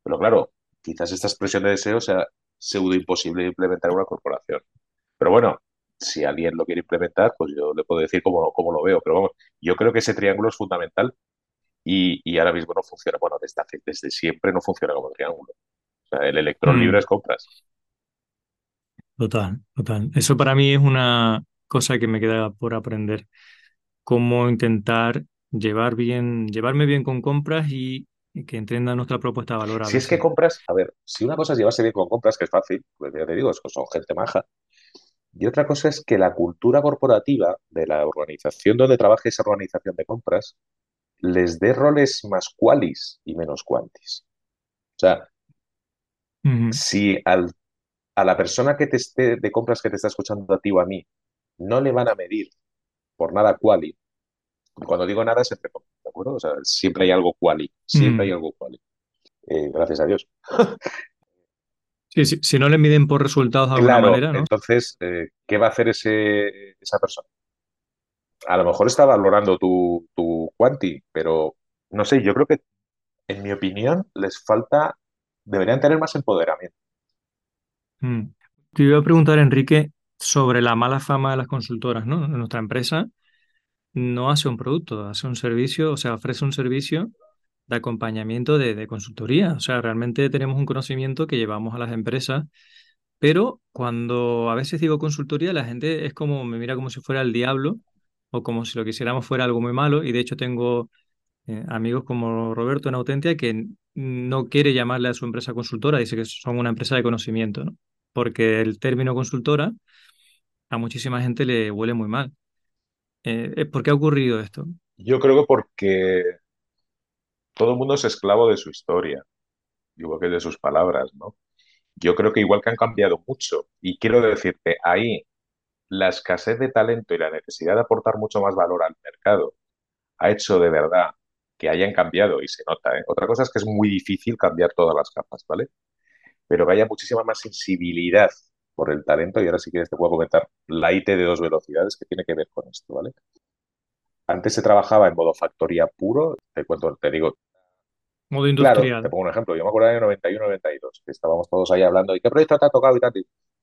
Pero claro, quizás esta expresión de deseo sea pseudo imposible de implementar en una corporación. Pero bueno, si alguien lo quiere implementar, pues yo le puedo decir cómo, cómo lo veo. Pero vamos, yo creo que ese triángulo es fundamental y, ahora mismo no funciona. Bueno, desde, desde siempre no funciona como triángulo. O sea, el electrón libre mm. es compras. Total, total. Eso para mí es una cosa que me queda por aprender. Cómo intentar llevar bien, llevarme bien con compras y que entienda nuestra propuesta de valor. Si es que compras, a ver, si una cosa es llevarse bien con compras, que es fácil, pues ya te digo, son gente maja. Y otra cosa es que la cultura corporativa de la organización donde trabaje esa organización de compras les dé roles más qualis y menos quantis. O sea, si al, a la persona que te esté de compras que te está escuchando a ti o a mí no le van a medir por nada quali, cuando digo nada es entre ¿de acuerdo? O sea, siempre hay algo quali, siempre hay mm. algo quali. Eh, gracias a Dios. Sí, sí, si no le miden por resultados de alguna manera, ¿no? Entonces, eh, ¿qué va a hacer ese, esa persona? A lo mejor está valorando tu, tu quanti, pero no sé, yo creo que, en mi opinión, les falta, deberían tener más empoderamiento. Mm. Te iba a preguntar, Enrique, sobre la mala fama de las consultoras, ¿no? Nuestra empresa no hace un producto, hace un servicio, o sea, ofrece un servicio de acompañamiento de, consultoría. O sea, realmente tenemos un conocimiento que llevamos a las empresas, pero cuando a veces digo consultoría, la gente es como, me mira como si fuera el diablo o como si lo quisiéramos fuera algo muy malo. Y de hecho tengo eh, amigos como Roberto en Autentia que no quiere llamarle a su empresa consultora, dice que son una empresa de conocimiento, ¿no? Porque el término consultora a muchísima gente le huele muy mal. Eh, eh, ¿por qué ha ocurrido esto? Yo creo que porque todo el mundo es esclavo de su historia, igual que de sus palabras, ¿no? Yo creo que igual que han cambiado mucho, y quiero decirte, ahí la escasez de talento y la necesidad de aportar mucho más valor al mercado ha hecho de verdad que hayan cambiado y se nota. ¿eh? Otra cosa es que es muy difícil cambiar todas las capas, ¿vale? Pero que haya muchísima más sensibilidad por el talento y ahora sí que te puedo comentar la IT de dos velocidades que tiene que ver con esto, ¿vale? Antes se trabajaba en modo factoría puro, te cuento, te digo. Modo industrial. Claro, te pongo un ejemplo. Yo me acuerdo del 91-92, que estábamos todos ahí hablando, ¿y qué proyecto te ha tocado y tal?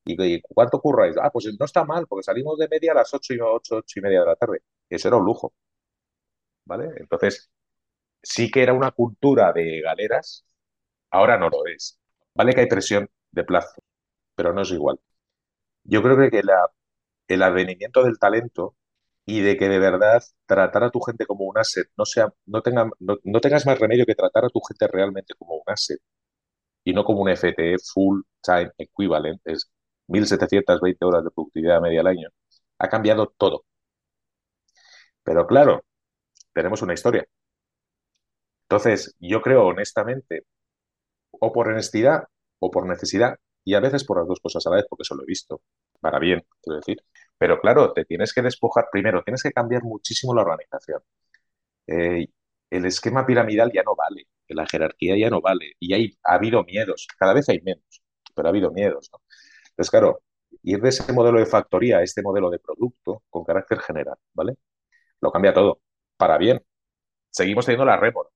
¿Y, cuánto curráis? Ah, pues no está mal, porque salimos de media a las 8 y, 8, 8 y media de la tarde. Eso era un lujo. ¿Vale? Entonces, sí que era una cultura de galeras, ahora no lo es. Vale que hay presión de plazo, pero no es igual. Yo creo que el advenimiento del talento y de que de verdad tratar a tu gente como un asset, no, sea, no, tenga, no, tengas más remedio que tratar a tu gente realmente como un asset y no como un FTE full time equivalent, es 1.720 horas de productividad media al año, ha cambiado todo. Pero claro, tenemos una historia. Entonces, yo creo honestamente, o por honestidad o por necesidad, y a veces por las dos cosas a la vez, porque eso lo he visto, para bien, quiero decir. Pero claro, te tienes que despojar, primero, tienes que cambiar muchísimo la organización. Eh, el esquema piramidal ya no vale, la jerarquía ya no vale, y hay, ha habido miedos, cada vez hay menos, pero ha habido miedos. Entonces, claro, ir de ese modelo de factoría a este modelo de producto con carácter general, ¿vale? Lo cambia todo, para bien. Seguimos teniendo la rémora,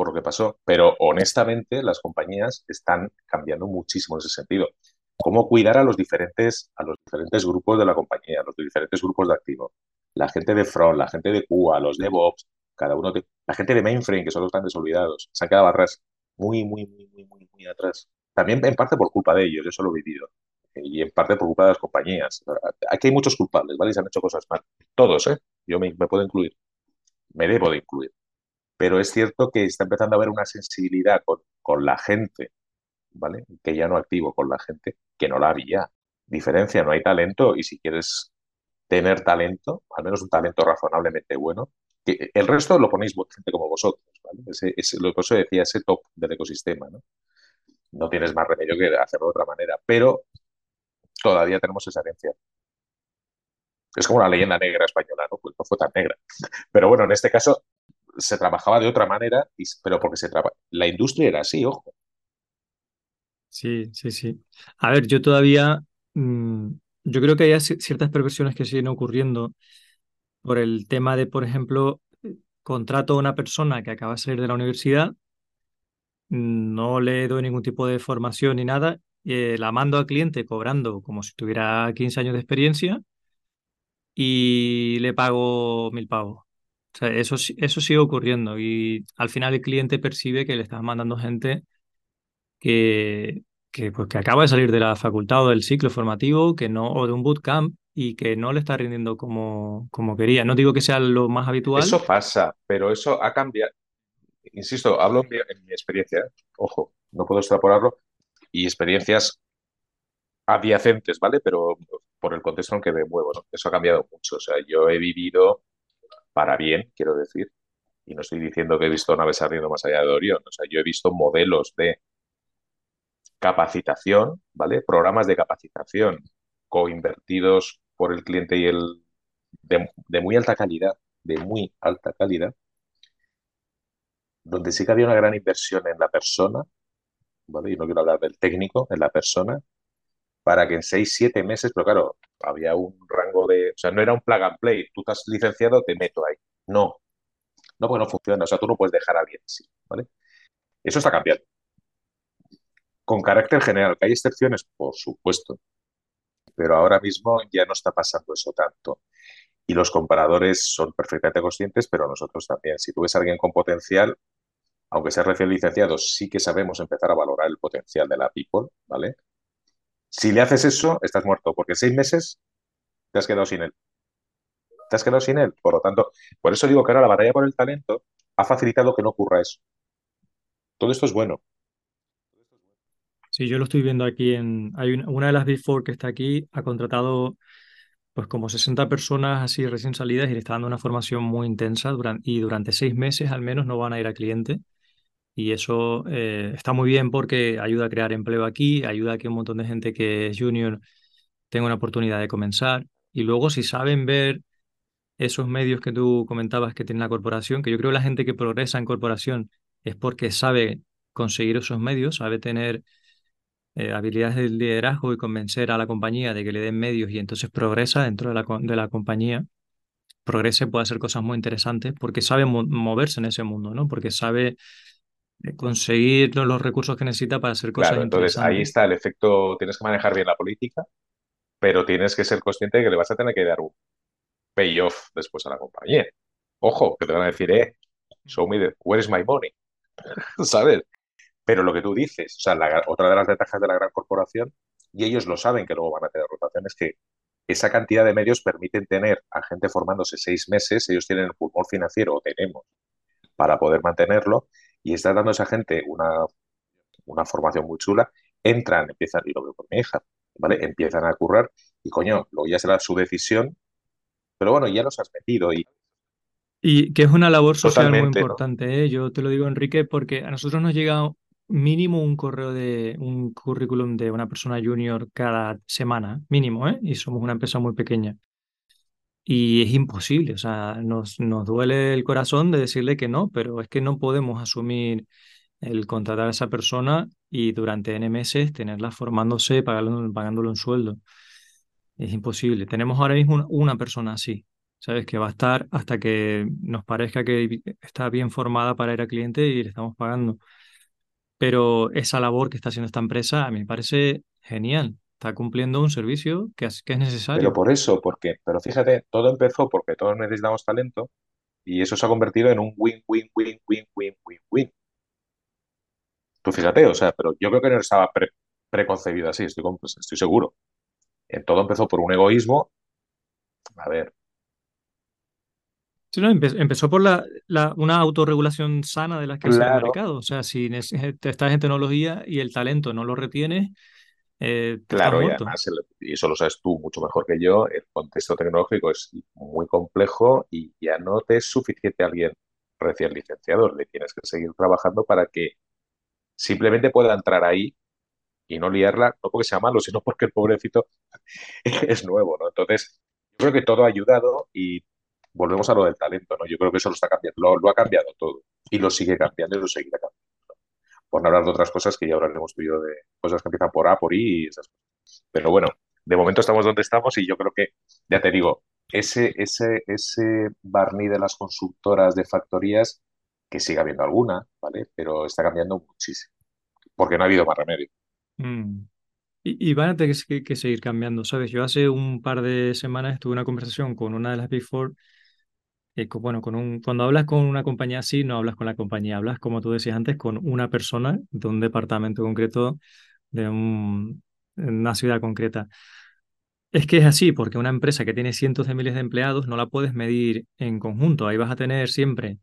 por lo que pasó, pero honestamente las compañías están cambiando muchísimo en ese sentido. Cómo cuidar a los diferentes, a los diferentes grupos de la compañía, a los diferentes grupos de activo. La gente de front, la gente de QA, los DevOps, cada uno la gente de mainframe, que son los grandes olvidados, se han quedado atrás, muy, muy, muy, muy, muy, muy atrás. También en parte por culpa de ellos, eso lo he vivido. Y en parte por culpa de las compañías. Aquí hay muchos culpables, ¿vale? Y se han hecho cosas mal. Todos, ¿eh? Yo me puedo incluir. Me debo de incluir pero es cierto que está empezando a haber una sensibilidad con, con, la gente, ¿vale? Que ya no activo con la gente, que no la había. Diferencia, no hay talento y si quieres tener talento, al menos un talento razonablemente bueno, que el resto lo ponéis gente como vosotros, ¿vale? Ese, lo que os decía, ese top del ecosistema, ¿no? No tienes más remedio que hacerlo de otra manera, pero todavía tenemos esa herencia. Es como la leyenda negra española, ¿no? Pues no fue tan negra. Pero bueno, en este caso se trabajaba de otra manera, pero porque se traba... la industria era así, ojo. Sí, sí, sí. A ver, yo todavía, mm, yo creo que hay ciertas perversiones que siguen ocurriendo por el tema de, por ejemplo, contrato a una persona que acaba de salir de la universidad, no le doy ningún tipo de formación ni nada, eh, la mando al cliente cobrando como si tuviera 15 años de experiencia y le pago mil pavos. O sea, eso, eso sigue ocurriendo y al final el cliente percibe que le estás mandando gente que, que, pues, que acaba de salir de la facultad o del ciclo formativo que no, o de un bootcamp y que no le está rindiendo como, como quería. No digo que sea lo más habitual. Eso pasa, pero eso ha cambiado. Insisto, hablo en mi experiencia, ¿eh? ojo, no puedo extrapolarlo, y experiencias adyacentes, ¿vale? Pero por el contexto en que me muevo, ¿no? Eso ha cambiado mucho. O sea, yo he vivido para bien, quiero decir. Y no estoy diciendo que he visto naves ardiendo más allá de Orión. O sea, yo he visto modelos de capacitación, ¿vale? Programas de capacitación coinvertidos por el cliente y el de, muy alta calidad, de muy alta calidad, donde sí que había una gran inversión en la persona, ¿vale? Y no quiero hablar del técnico, en la persona, para que en seis, siete meses, pero claro, había un rango de, o sea, no era un plug and play, tú estás licenciado, te meto ahí. No, no, porque no funciona, o sea, tú no puedes dejar a alguien así, ¿vale? Eso está cambiando. Con carácter general, que hay excepciones, por supuesto, pero ahora mismo ya no está pasando eso tanto. Y los comparadores son perfectamente conscientes, pero nosotros también. Si tú ves a alguien con potencial, aunque sea recién licenciado, sí que sabemos empezar a valorar el potencial de la people, ¿vale? Si le haces eso, estás muerto, porque seis meses te has quedado sin él. Te has quedado sin él. Por lo tanto, por eso digo que ahora la batalla por el talento ha facilitado que no ocurra eso. Todo esto es bueno. Sí, yo lo estoy viendo aquí en. Hay una, de las Big Four que está aquí, ha contratado pues como 60 personas así recién salidas y le está dando una formación muy intensa durante, y durante seis meses al menos no van a ir a cliente. Y eso eh, está muy bien porque ayuda a crear empleo aquí, ayuda a que un montón de gente que es junior tenga una oportunidad de comenzar. Y luego, si saben ver esos medios que tú comentabas que tiene la corporación, que yo creo que la gente que progresa en corporación es porque sabe conseguir esos medios, sabe tener eh, habilidades de liderazgo y convencer a la compañía de que le den medios y entonces progresa dentro de la, de la compañía. Progrese puede hacer cosas muy interesantes porque sabe moverse en ese mundo, ¿no? Porque sabe conseguir los recursos que necesita para hacer cosas claro, entonces ahí está el efecto, tienes que manejar bien la política, pero tienes que ser consciente de que le vas a tener que dar un payoff después a la compañía. Ojo, que te van a decir, eh, show me the, where is my money? ¿Sabes? Pero lo que tú dices, o sea, la, otra de las ventajas de la gran corporación, y ellos lo saben que luego van a tener rotaciones, que esa cantidad de medios permiten tener a gente formándose seis meses, ellos tienen el pulmón financiero, o tenemos, para poder mantenerlo, y está dando a esa gente una, una formación muy chula, entran, empiezan, y lo veo por mi hija, ¿vale? Empiezan a currar, y coño, luego ya será su decisión, pero bueno, ya los has metido y y que es una labor social muy importante, ¿eh? Yo te lo digo, Enrique, porque a nosotros nos llega mínimo un correo de un currículum de una persona junior cada semana, mínimo, ¿eh? Y somos una empresa muy pequeña. Y es imposible, o sea, nos, nos duele el corazón de decirle que no, pero es que no podemos asumir el contratar a esa persona y durante N meses tenerla formándose, pagándole, un sueldo. Es imposible. Tenemos ahora mismo una persona así. ¿sabes? Que va a estar hasta que nos parezca que está bien formada para ir al cliente y le estamos pagando. Pero esa labor que está haciendo esta empresa a mí me parece genial. Está cumpliendo un servicio que es, que es necesario. Pero por eso, porque, pero fíjate, todo empezó porque todos necesitamos talento y eso se ha convertido en un win, win, win, win, win, win, win. Tú fíjate, o sea, pero yo creo que no estaba preconcebido así, estoy, pues, estoy seguro. En todo empezó por un egoísmo. A ver, Sí, no, empezó por la, la, una autorregulación sana de las que hace el mercado. O sea, si estás en tecnología y el talento no lo retienes, eh, claro, y además, y eso lo sabes tú mucho mejor que yo, el contexto tecnológico es muy complejo y ya no te es suficiente alguien recién licenciado, le tienes que seguir trabajando para que simplemente pueda entrar ahí y no liarla, no porque sea malo, sino porque el pobrecito es nuevo, ¿no? Entonces, yo creo que todo ha ayudado y volvemos a lo del talento, ¿no? Yo creo que eso lo está cambiando, lo, ha cambiado todo y lo sigue cambiando y lo seguirá cambiando. Por no hablar de otras cosas que ya hablaremos tú y de cosas que empiezan por A, por I y esas cosas. Pero bueno, de momento estamos donde estamos y yo creo que, ya te digo, ese, ese, ese barniz de las consultoras de factorías, que sigue habiendo alguna, ¿vale? Pero está cambiando muchísimo, porque no ha habido más remedio. Mm. Y, van a tener que, que, seguir cambiando, ¿sabes? Yo hace un par de semanas tuve una conversación con una de las Big Four bueno, un, cuando hablas con una compañía así, no hablas con la compañía, hablas, como tú decías antes, con una persona de un departamento concreto, de una ciudad concreta. Es que es así, porque una empresa que tiene cientos de miles de empleados no la puedes medir en conjunto. Ahí vas a tener siempre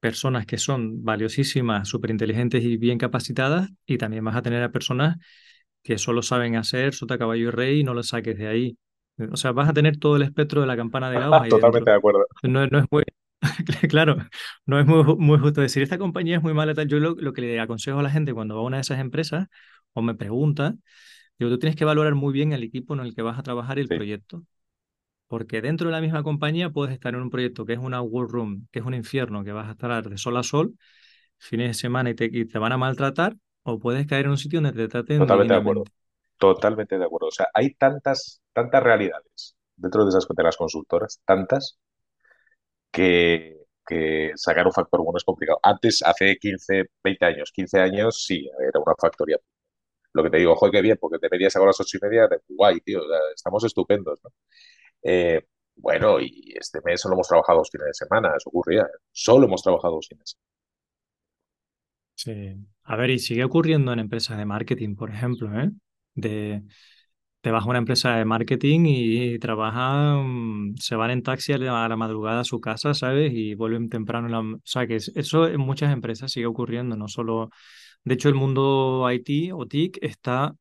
personas que son valiosísimas, súper inteligentes y bien capacitadas, y también vas a tener a personas que solo saben hacer sota, caballo y rey y no lo saques de ahí. O sea, vas a tener todo el espectro de la campana de Gauss ahí Totalmente de acuerdo. No, no, es muy, claro, no es muy, muy justo decir, esta compañía es muy mala tal. Yo lo, lo, que le aconsejo a la gente cuando va a una de esas empresas o me pregunta, digo, tú tienes que valorar muy bien el equipo en el que vas a trabajar y el proyecto. Porque dentro de la misma compañía puedes estar en un proyecto que es una war room, que es un infierno, que vas a estar de sol a sol, fines de semana y te, y te van a maltratar, o puedes caer en un sitio donde te traten Totalmente de acuerdo. Totalmente de acuerdo. O sea, hay tantas, tantas realidades dentro de esas de las consultoras, tantas, que, sacar un factor bueno es complicado. Antes, hace 15, 20 años, 15 años, sí, era una factoría. Lo que te digo, joder, qué bien, porque te pedías a las ocho y media, guay, tío, estamos estupendos, ¿no? Eh, bueno, y este mes solo hemos trabajado dos fines de semana, eso ocurría, solo hemos trabajado dos fines. Sí. A ver, y sigue ocurriendo en empresas de marketing, por ejemplo, ¿eh? De te vas a una empresa de marketing y trabajan, se van en taxi a la, madrugada a su casa, ¿sabes? Y vuelven temprano. la, o sea, que eso en muchas empresas sigue ocurriendo, no solo... De hecho, el mundo IT o TIC está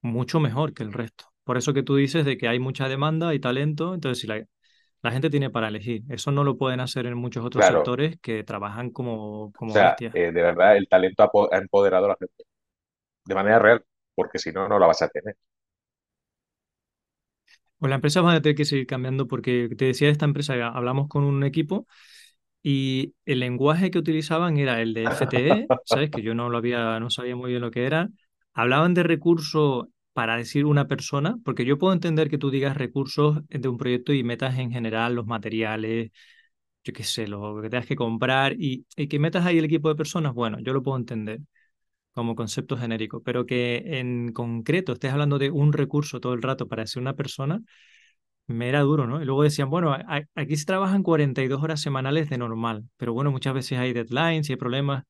mucho mejor que el resto. Por eso que tú dices de que hay mucha demanda y talento, entonces si la, la gente tiene para elegir. Eso no lo pueden hacer en muchos otros sectores que trabajan como, como o sea, eh, de verdad, el talento ha empoderado a la gente. De manera real porque si no, no la vas a tener. Pues la empresa va a tener que seguir cambiando porque te decía de esta empresa, hablamos con un equipo y el lenguaje que utilizaban era el de FTE, ¿sabes? Que yo no lo había, no sabía muy bien lo que era. Hablaban de recursos para decir una persona, porque yo puedo entender que tú digas recursos de un proyecto y metas en general los materiales, yo qué sé, lo que tengas que comprar y, y que metas ahí el equipo de personas, bueno, yo lo puedo entender como concepto genérico, pero que en concreto estés hablando de un recurso todo el rato para ser una persona, me era duro, ¿no? Y luego decían, bueno, aquí se trabajan 42 horas semanales de normal, pero bueno, muchas veces hay deadlines y hay problemas.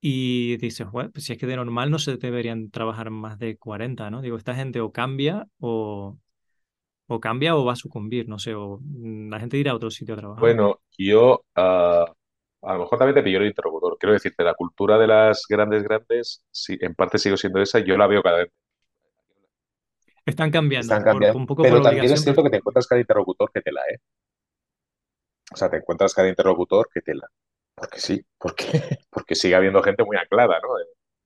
Y dices, bueno, pues si es que de normal no se deberían trabajar más de 40, ¿no? Digo, esta gente o cambia o, o cambia o va a sucumbir, no sé, o mm, la gente irá a otro sitio a trabajar. Bueno, yo ah, a lo mejor también te pilló el interlocutor. Quiero decirte, la cultura de las grandes, grandes, sí, en parte sigue siendo esa, yo la veo cada vez. Están cambiando, Están por- cambiando. un poco Pero por también es cierto que te encuentras cada interlocutor que tela, ¿eh? O sea, te encuentras cada interlocutor que tela. Porque sí, porque, porque sigue habiendo gente muy anclada, ¿no?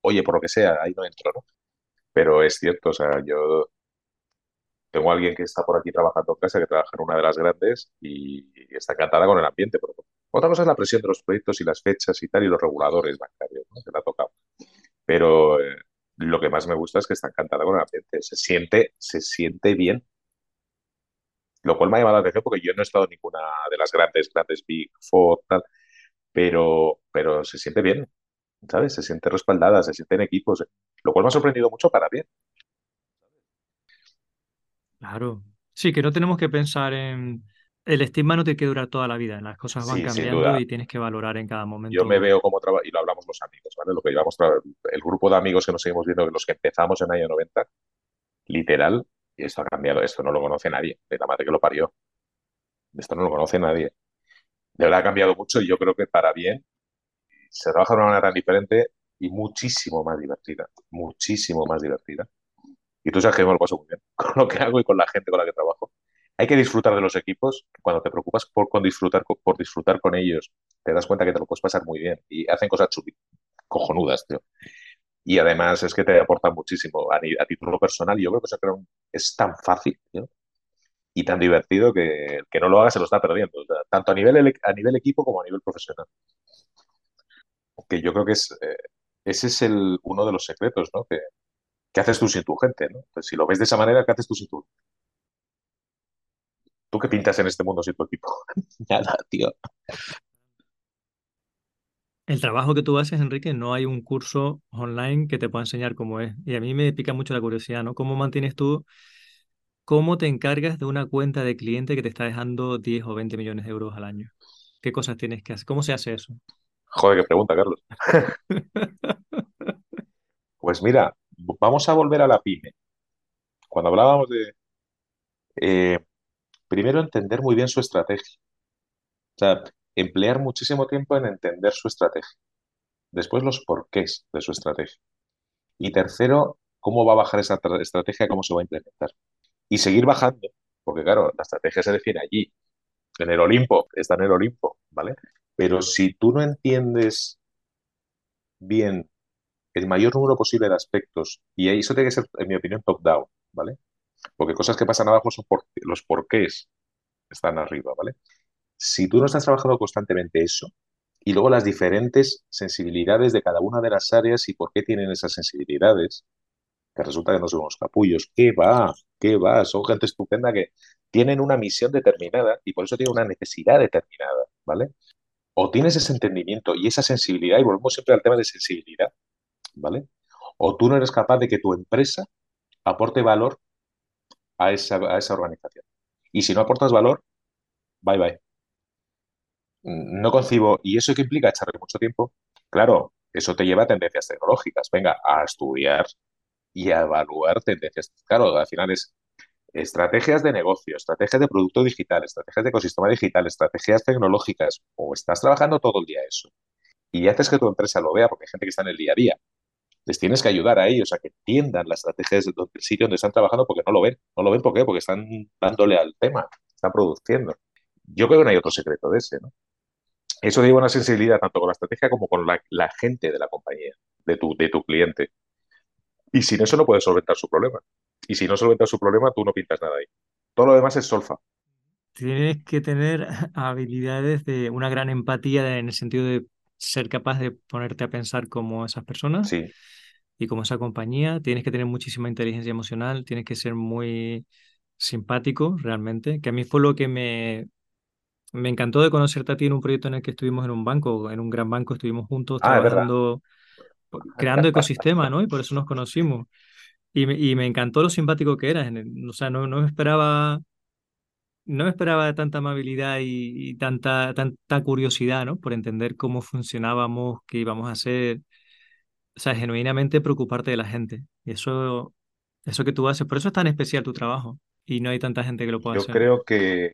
Oye, por lo que sea, ahí no entro, ¿no? Pero es cierto, o sea, yo tengo a alguien que está por aquí trabajando en casa, que trabaja en una de las grandes y está encantada con el ambiente. Pero otra cosa es la presión de los proyectos y las fechas y tal, y los reguladores bancarios, ¿no? Que le ha tocado. Pero eh, lo que más me gusta es que está encantada con el ambiente. Se siente, se siente bien. Lo cual me ha llamado la atención porque yo no he estado en ninguna de las grandes, grandes Big Four, tal, pero, pero se siente bien, ¿sabes? Se siente respaldada, se siente en equipos, lo cual me ha sorprendido mucho para bien. Claro. Sí, que no tenemos que pensar en... El estigma no tiene que durar toda la vida, las cosas van Sí, cambiando y tienes que valorar en cada momento. Yo me veo como trabajo, y lo hablamos los amigos, ¿vale? Lo que llevamos, el grupo de amigos que nos seguimos viendo, los que empezamos en el año 90, literal, y esto ha cambiado, esto no lo conoce nadie, de la madre que lo parió. Esto no lo conoce nadie. De verdad ha cambiado mucho y yo creo que para bien se trabaja de una manera tan diferente y muchísimo más divertida, muchísimo más divertida. Y tú sabes que me lo paso muy bien con lo que hago y con la gente con la que trabajo. Hay que disfrutar de los equipos. Cuando te preocupas por, con disfrutar, por disfrutar con ellos, te das cuenta que te lo puedes pasar muy bien y hacen cosas chupi- cojonudas, tío. Y además es que te aportan muchísimo a, título personal. Y yo creo que eso es tan fácil, y tan divertido que el que no lo haga se lo está perdiendo. Tanto a nivel, a nivel equipo como a nivel profesional. Que yo creo que es, eh, ese es el, uno de los secretos, ¿no? Que, ¿Qué haces tú sin tu gente, no? Entonces, si lo ves de esa manera, ¿qué haces tú sin tu ¿Tú qué pintas en este mundo sin tu equipo? Nada, tío. El trabajo que tú haces, Enrique, no hay un curso online que te pueda enseñar cómo es. Y a mí me pica mucho la curiosidad, ¿no? ¿Cómo mantienes tú, cómo te encargas de una cuenta de cliente que te está dejando 10 o 20 millones de euros al año? ¿Qué cosas tienes que hacer? ¿Cómo se hace eso? Joder, qué pregunta, Carlos. Pues mira, vamos a volver a la pyme. Cuando hablábamos de, eh, primero, entender muy bien su estrategia. O sea, emplear muchísimo tiempo en entender su estrategia. Después, los porqués de su estrategia. Y tercero, cómo va a bajar esa tra- estrategia, cómo se va a implementar. Y seguir bajando, porque claro, la estrategia se define allí, en el Olimpo, está en el Olimpo, ¿vale? Pero si tú no entiendes bien el mayor número posible de aspectos, y eso tiene que ser, en mi opinión, top-down, ¿vale? Porque cosas que pasan abajo son por- los porqués están arriba, ¿vale? Si tú no estás trabajando constantemente eso, y luego las diferentes sensibilidades de cada una de las áreas y por qué tienen esas sensibilidades, que resulta que no son unos capullos, ¿qué va? ¿Qué va? Son gente estupenda que tienen una misión determinada y por eso tienen una necesidad determinada, ¿vale? O tienes ese entendimiento y esa sensibilidad, y volvemos siempre al tema de sensibilidad, ¿vale? O tú no eres capaz de que tu empresa aporte valor a esa, a esa organización. Y si no aportas valor, bye bye. No concibo, ¿y eso qué implica? Echarle mucho tiempo. Claro, eso te lleva a tendencias tecnológicas. Venga, a estudiar y a evaluar tendencias. Claro, al final es estrategias de negocio, estrategias de producto digital, estrategias de ecosistema digital, estrategias tecnológicas. O estás trabajando todo el día eso y haces que tu empresa lo vea, porque hay gente que está en el día a día. Les tienes que ayudar a ellos a que entiendan las estrategias del sitio donde están trabajando porque no lo ven. No lo ven ¿por qué? Porque están dándole al tema, están produciendo. Yo creo que no hay otro secreto de ese, ¿no? Eso lleva una sensibilidad tanto con la estrategia como con la, la gente de la compañía, de tu, de tu cliente. Y sin eso no puedes solventar su problema. Y si no solventas su problema, tú no pintas nada ahí. Todo lo demás es solfa. Tienes que tener habilidades de una gran empatía en el sentido de ser capaz de ponerte a pensar como esas personas Sí, y como esa compañía. Tienes que tener muchísima inteligencia emocional, tienes que ser muy simpático realmente, que a mí fue lo que me, me encantó de conocerte a ti en un proyecto en el que estuvimos en un banco, en un gran banco, estuvimos juntos Ah, trabajando, creando ecosistema, ¿no? Y por eso nos conocimos. Y me, y me encantó lo simpático que eras. o sea, no, no me esperaba, no me esperaba tanta amabilidad y, y tanta, tanta curiosidad, ¿no? Por entender cómo funcionábamos, qué íbamos a hacer. O sea, genuinamente preocuparte de la gente. Y eso, eso que tú haces, por eso es tan especial tu trabajo. y no hay tanta gente que lo pueda Yo hacer. creo que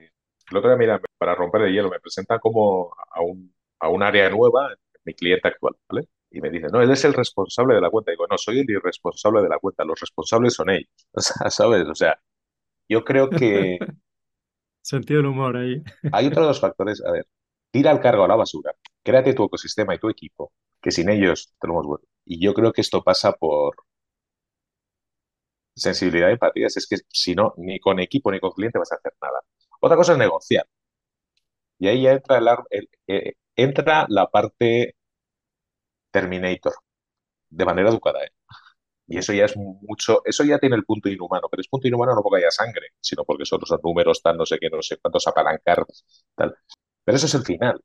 el otro día, mira, para romper el hielo, me presentan como a un, a un área nueva, mi cliente actual, ¿vale? Y me dice, no, él es el responsable de la cuenta. digo, no, soy el irresponsable de la cuenta, los responsables son ellos. O sea, ¿sabes? O sea, yo creo que Sentido del humor ahí. hay otros dos factores. A ver, tira el cargo a la basura, créate tu ecosistema y tu equipo, que sin ellos tenemos bueno. Y yo creo que esto pasa por sensibilidad y empatía. Es que si no, ni con equipo ni con cliente vas a hacer nada. Otra cosa es negociar. Y ahí ya entra, el, el, eh, entra la parte Terminator, de manera educada. ¿eh? Y eso ya es mucho, eso ya tiene el punto inhumano, pero es punto inhumano no porque haya sangre, sino porque son los números, tal, no sé qué, no sé cuántos apalancar, tal. Pero eso es el final.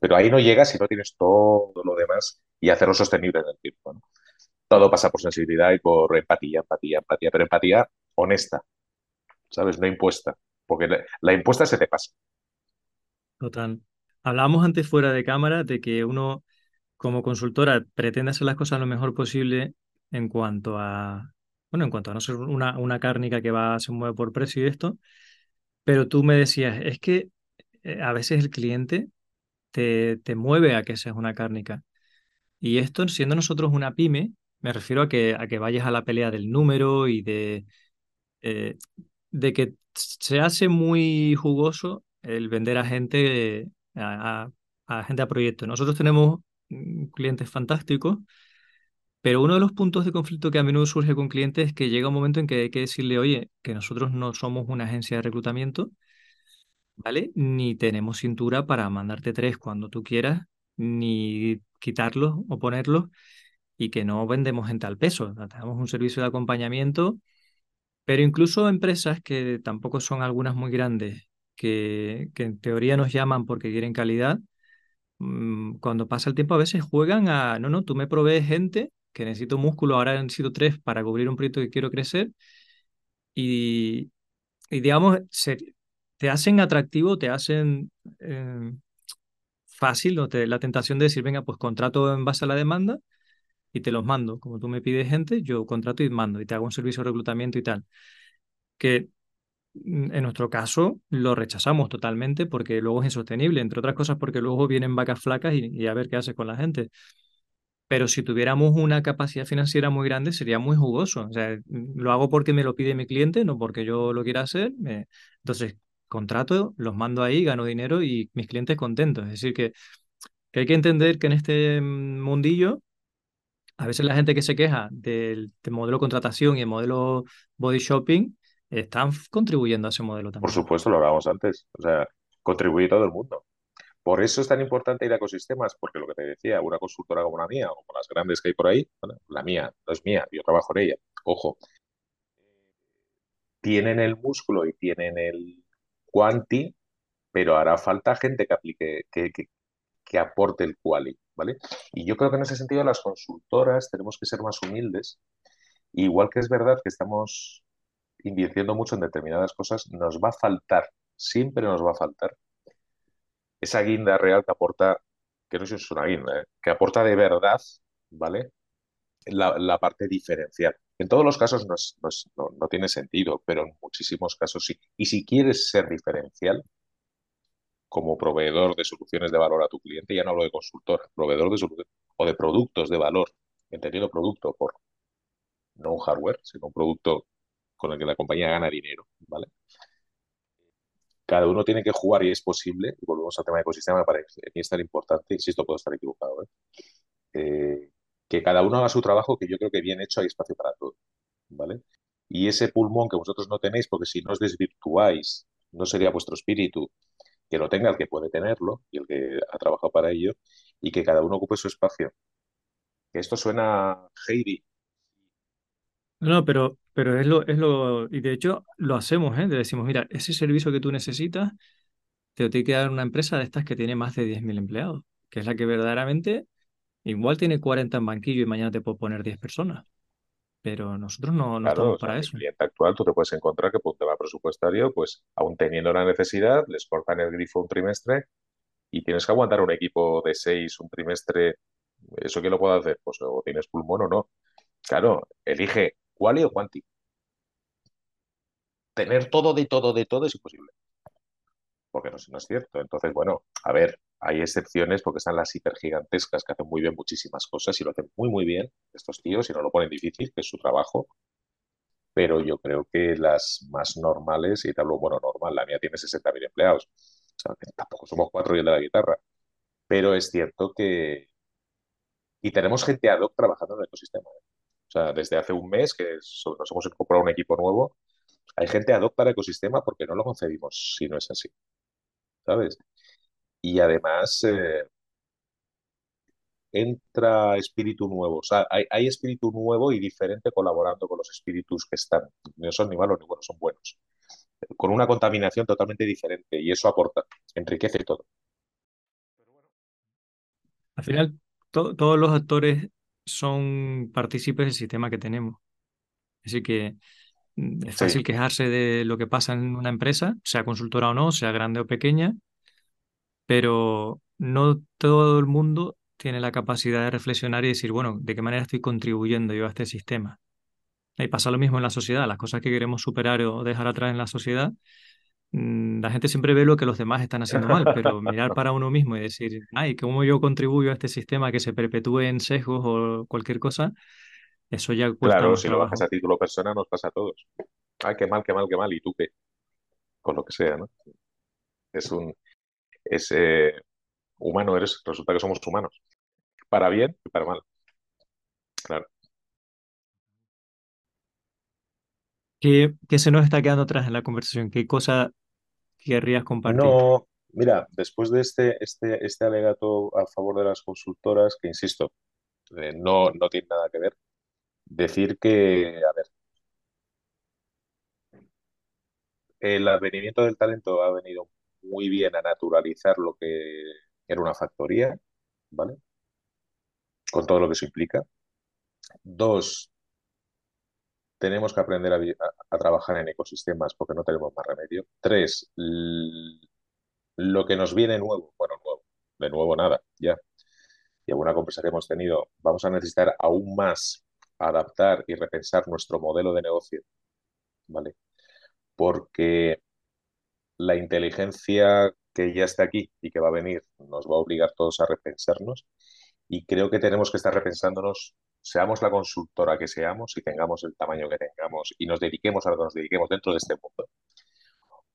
Pero ahí no llegas si no tienes todo lo demás y hacerlo sostenible en el tiempo. Todo pasa por sensibilidad y por empatía, empatía, empatía, pero empatía honesta, ¿sabes? No impuesta, porque la, la impuesta se te pasa. Total. Hablábamos antes fuera de cámara de que uno como consultora pretende hacer las cosas lo mejor posible en cuanto a, bueno, en cuanto a no ser una, una cárnica que va, se mueve por precio y esto, pero tú me decías, es que eh, a veces el cliente te, te mueve a que seas una cárnica. Y esto, siendo nosotros una pyme, me refiero a que, a que vayas a la pelea del número y de, eh, de que se hace muy jugoso el vender a gente, a, a, a gente a proyecto. Nosotros tenemos clientes fantásticos, pero uno de los puntos de conflicto que a menudo surge con clientes es que llega un momento en que hay que decirle, oye, que nosotros no somos una agencia de reclutamiento, ¿vale? Ni tenemos cintura para mandarte tres cuando tú quieras, ni quitarlos o ponerlos, y que no vendemos gente al peso. Tenemos un servicio de acompañamiento, pero incluso empresas que tampoco son algunas muy grandes, que, que en teoría nos llaman porque quieren calidad, mm, cuando pasa el tiempo a veces juegan a, no, no, tú me provees gente que necesito músculo, ahora necesito tres para cubrir un proyecto que quiero crecer y, y digamos, se, te hacen atractivo, te hacen eh, fácil o te, la tentación de decir, venga, pues contrato en base a la demanda y te los mando. Como tú me pides gente, yo contrato y mando y te hago un servicio de reclutamiento y tal. Que mm, en nuestro caso lo rechazamos totalmente porque luego es insostenible, entre otras cosas porque luego vienen vacas flacas y, y a ver qué haces con la gente. Pero si tuviéramos una capacidad financiera muy grande, sería muy jugoso. O sea, lo hago porque me lo pide mi cliente, no porque yo lo quiera hacer. Me... Entonces, contrato, los mando ahí, gano dinero y mis clientes contentos. Es decir, que, que hay que entender que en este mundillo, a veces la gente que se queja del, del modelo de contratación y el modelo body shopping, están contribuyendo a ese modelo también. Por supuesto, lo hablábamos antes. O sea, contribuye todo el mundo. Por eso es tan importante ir a ecosistemas, porque lo que te decía, una consultora como la mía, o como las grandes que hay por ahí, la mía no es mía, yo trabajo en ella, ojo, tienen el músculo y tienen el quanti, pero hará falta gente que aplique, que, que, que aporte el quali, ¿vale? Y yo creo que en ese sentido las consultoras tenemos que ser más humildes, igual que es verdad que estamos invirtiendo mucho en determinadas cosas, nos va a faltar, siempre nos va a faltar esa guinda real que aporta, que no es una guinda, ¿eh? que aporta de verdad, ¿vale? La, parte diferencial. En todos los casos no, es, no, es, no, no, tiene sentido, pero en muchísimos casos sí. Y si quieres ser diferencial, como proveedor de soluciones de valor a tu cliente, ya no hablo de consultor, proveedor de soluciones o de productos de valor, entendido producto por no un hardware, sino un producto con el que la compañía gana dinero, ¿vale? Cada uno tiene que jugar y es posible, y volvemos al tema de ecosistema, me parece es tan importante, insisto, puedo estar equivocado, ¿eh? Eh, que cada uno haga su trabajo, que yo creo que bien hecho hay espacio para todo, ¿vale? Y ese pulmón que vosotros no tenéis, porque si no os desvirtuáis, no sería vuestro espíritu, que lo tenga el que puede tenerlo y el que ha trabajado para ello, y que cada uno ocupe su espacio. Esto suena Heidi. No, pero, pero es lo, es lo, y de hecho lo hacemos, ¿eh? Le decimos, mira, ese servicio que tú necesitas, te lo tiene que dar una empresa de estas que tiene más de 10.000 empleados, que es la que verdaderamente igual tiene 40 en banquillo y mañana te puedo poner 10 personas. Pero nosotros no, no claro, estamos o sea, para el eso. cliente actual tú te puedes encontrar que por un tema presupuestario, pues aún teniendo la necesidad, les cortan el grifo un trimestre y tienes que aguantar un equipo de seis un trimestre. ¿Eso quién lo puede hacer? Pues o tienes pulmón o no. Claro, elige quali o quanti. tener todo de todo de todo es imposible. Porque no, es cierto. Entonces, bueno, a ver, hay excepciones porque están las hipergigantescas que hacen muy bien muchísimas cosas y lo hacen muy, muy bien estos tíos y no lo ponen difícil, que es su trabajo. Pero yo creo que las más normales, y te hablo, bueno, normal, la mía tiene 60.000 empleados. Tampoco somos cuatro y el de la guitarra. Pero es cierto que... Y tenemos gente ad hoc trabajando en el ecosistema. ¿eh? O sea, desde hace un mes que nos hemos incorporado un equipo nuevo, hay gente ad hoc para el ecosistema porque no lo concebimos si no es así. ¿Sabes? Y además eh, entra espíritu nuevo. O sea, hay, espíritu nuevo y diferente colaborando con los espíritus que están. No son ni malos ni buenos, son buenos. Con una contaminación totalmente diferente y eso aporta, enriquece todo. Al final, todos los actores son partícipes del sistema que tenemos. Así que mm, es fácil quejarse de lo que pasa en una empresa, sea consultora o no, sea grande o pequeña, pero no todo el mundo tiene la capacidad de reflexionar y decir, bueno, ¿de qué manera estoy contribuyendo yo a este sistema? Y pasa lo mismo en la sociedad, las cosas que queremos superar o dejar atrás en la sociedad, la gente siempre ve lo que los demás están haciendo mal, pero mirar para uno mismo y decir, ay, ¿cómo yo contribuyo a este sistema que se perpetúe en sesgos o cualquier cosa? Eso ya cuesta Claro, si lo bajas a título personal nos pasa a todos. Ay, qué mal, qué mal, qué mal, y tú qué, con lo que sea, ¿no? Es un, es eh, humano eres, resulta que somos humanos, para bien y para mal. Claro. ¿Qué, qué se nos está quedando atrás en la conversación? ¿Qué cosa querrías compartir? No, mira, después de este, este, este alegato a favor de las consultoras, que insisto, eh, no, no tiene nada que ver, decir que, a ver, el advenimiento del talento ha venido muy bien a naturalizar lo que era una factoría, ¿vale? Con todo lo que eso implica. Dos, tenemos que aprender a, trabajar en ecosistemas porque no tenemos más remedio. Tres, lo que nos viene nuevo, bueno, nuevo, de nuevo nada, ya. Y alguna conversa que hemos tenido, vamos a necesitar aún más adaptar y repensar nuestro modelo de negocio, ¿vale? Porque la inteligencia que ya está aquí y que va a venir nos va a obligar todos a repensarnos y creo que tenemos que estar repensándonos, seamos la consultora que seamos y tengamos el tamaño que tengamos y nos dediquemos a lo que nos dediquemos dentro de este mundo,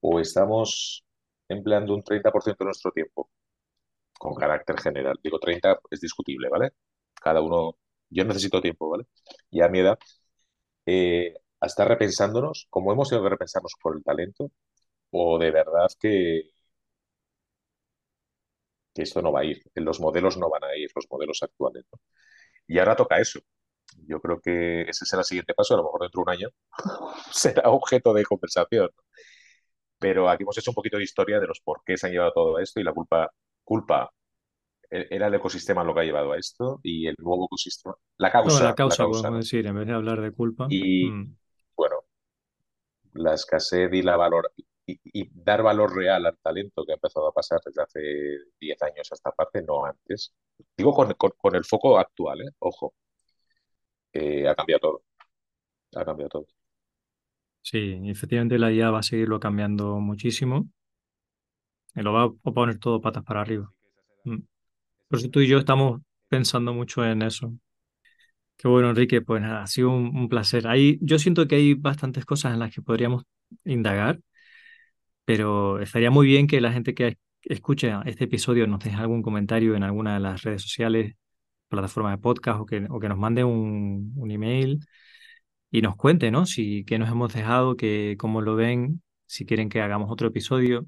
o estamos empleando un 30% de nuestro tiempo con carácter general. Digo, 30 es discutible, ¿vale? Cada uno, yo necesito tiempo, ¿vale? Y a mi edad, eh, a estar repensándonos, como hemos tenido que repensarnos por el talento, o de verdad que, que esto no va a ir, los modelos no van a ir, los modelos actuales. Y ahora toca eso. Yo creo que ese será el siguiente paso, a lo mejor dentro de un año será objeto de conversación. Pero aquí hemos hecho un poquito de historia de los por qué se han llevado todo esto y la culpa, culpa e-, era el ecosistema lo que ha llevado a esto y el nuevo ecosistema. La causa. la causa, podemos decir, en vez de hablar de culpa. Y mm. bueno, la escasez y la valor y, dar valor real al talento que ha empezado a pasar desde hace 10 años a esta parte, no antes. Digo con, el foco actual, ¿eh? ojo. ha cambiado todo. Ha cambiado todo. Sí, efectivamente la IA va a seguirlo cambiando muchísimo. Y lo va a poner todo patas para arriba. Mm. Por eso tú y yo estamos pensando mucho en eso. Qué bueno, Enrique, pues nada, ha sido un, un placer. Ahí, yo siento que hay bastantes cosas en las que podríamos indagar pero estaría muy bien que la gente que escuche este episodio nos deje algún comentario en alguna de las redes sociales, plataformas de podcast o que, nos mande un, email y nos cuente, ¿no? Si qué nos hemos dejado, que cómo lo ven, si quieren que hagamos otro episodio,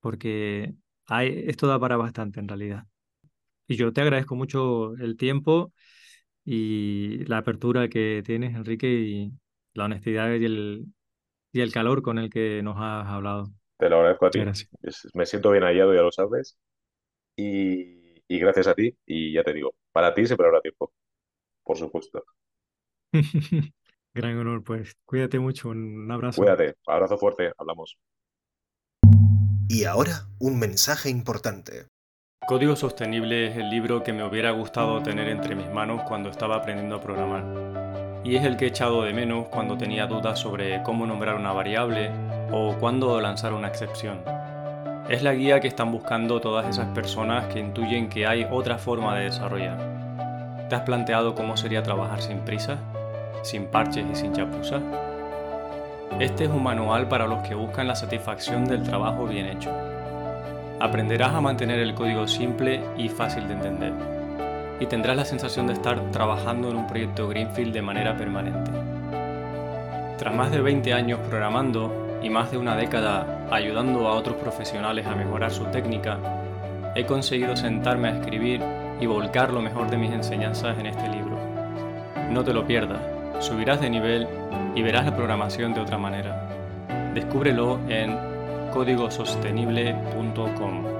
porque esto da para bastante en realidad. Y yo te agradezco mucho el tiempo y la apertura que tienes, Enrique, y la honestidad y el, y el calor con el que nos has hablado. Te lo agradezco a ti. Me siento bien hallado, ya lo sabes. Y, y, gracias a ti. Y ya te digo, para ti siempre habrá tiempo. Por supuesto. Gran honor, pues. Cuídate mucho. Un abrazo. Cuídate. Abrazo fuerte. Hablamos. Y ahora, un mensaje importante. Código Sostenible es el libro que me hubiera gustado tener entre mis manos cuando estaba aprendiendo a programar. Y es el que he echado de menos cuando tenía dudas sobre cómo nombrar una variable o cuándo lanzar una excepción. Es la guía que están buscando todas esas personas que intuyen que hay otra forma de desarrollar. ¿Te has planteado cómo sería trabajar sin prisa, sin parches y sin chapuzas? Este es un manual para los que buscan la satisfacción del trabajo bien hecho. Aprenderás a mantener el código simple y fácil de entender. Y tendrás la sensación de estar trabajando en un proyecto Greenfield de manera permanente. Tras más de 20 años programando y más de una década ayudando a otros profesionales a mejorar su técnica, he conseguido sentarme a escribir y volcar lo mejor de mis enseñanzas en este libro. No te lo pierdas, subirás de nivel y verás la programación de otra manera. Descúbrelo en códigosostenible.com.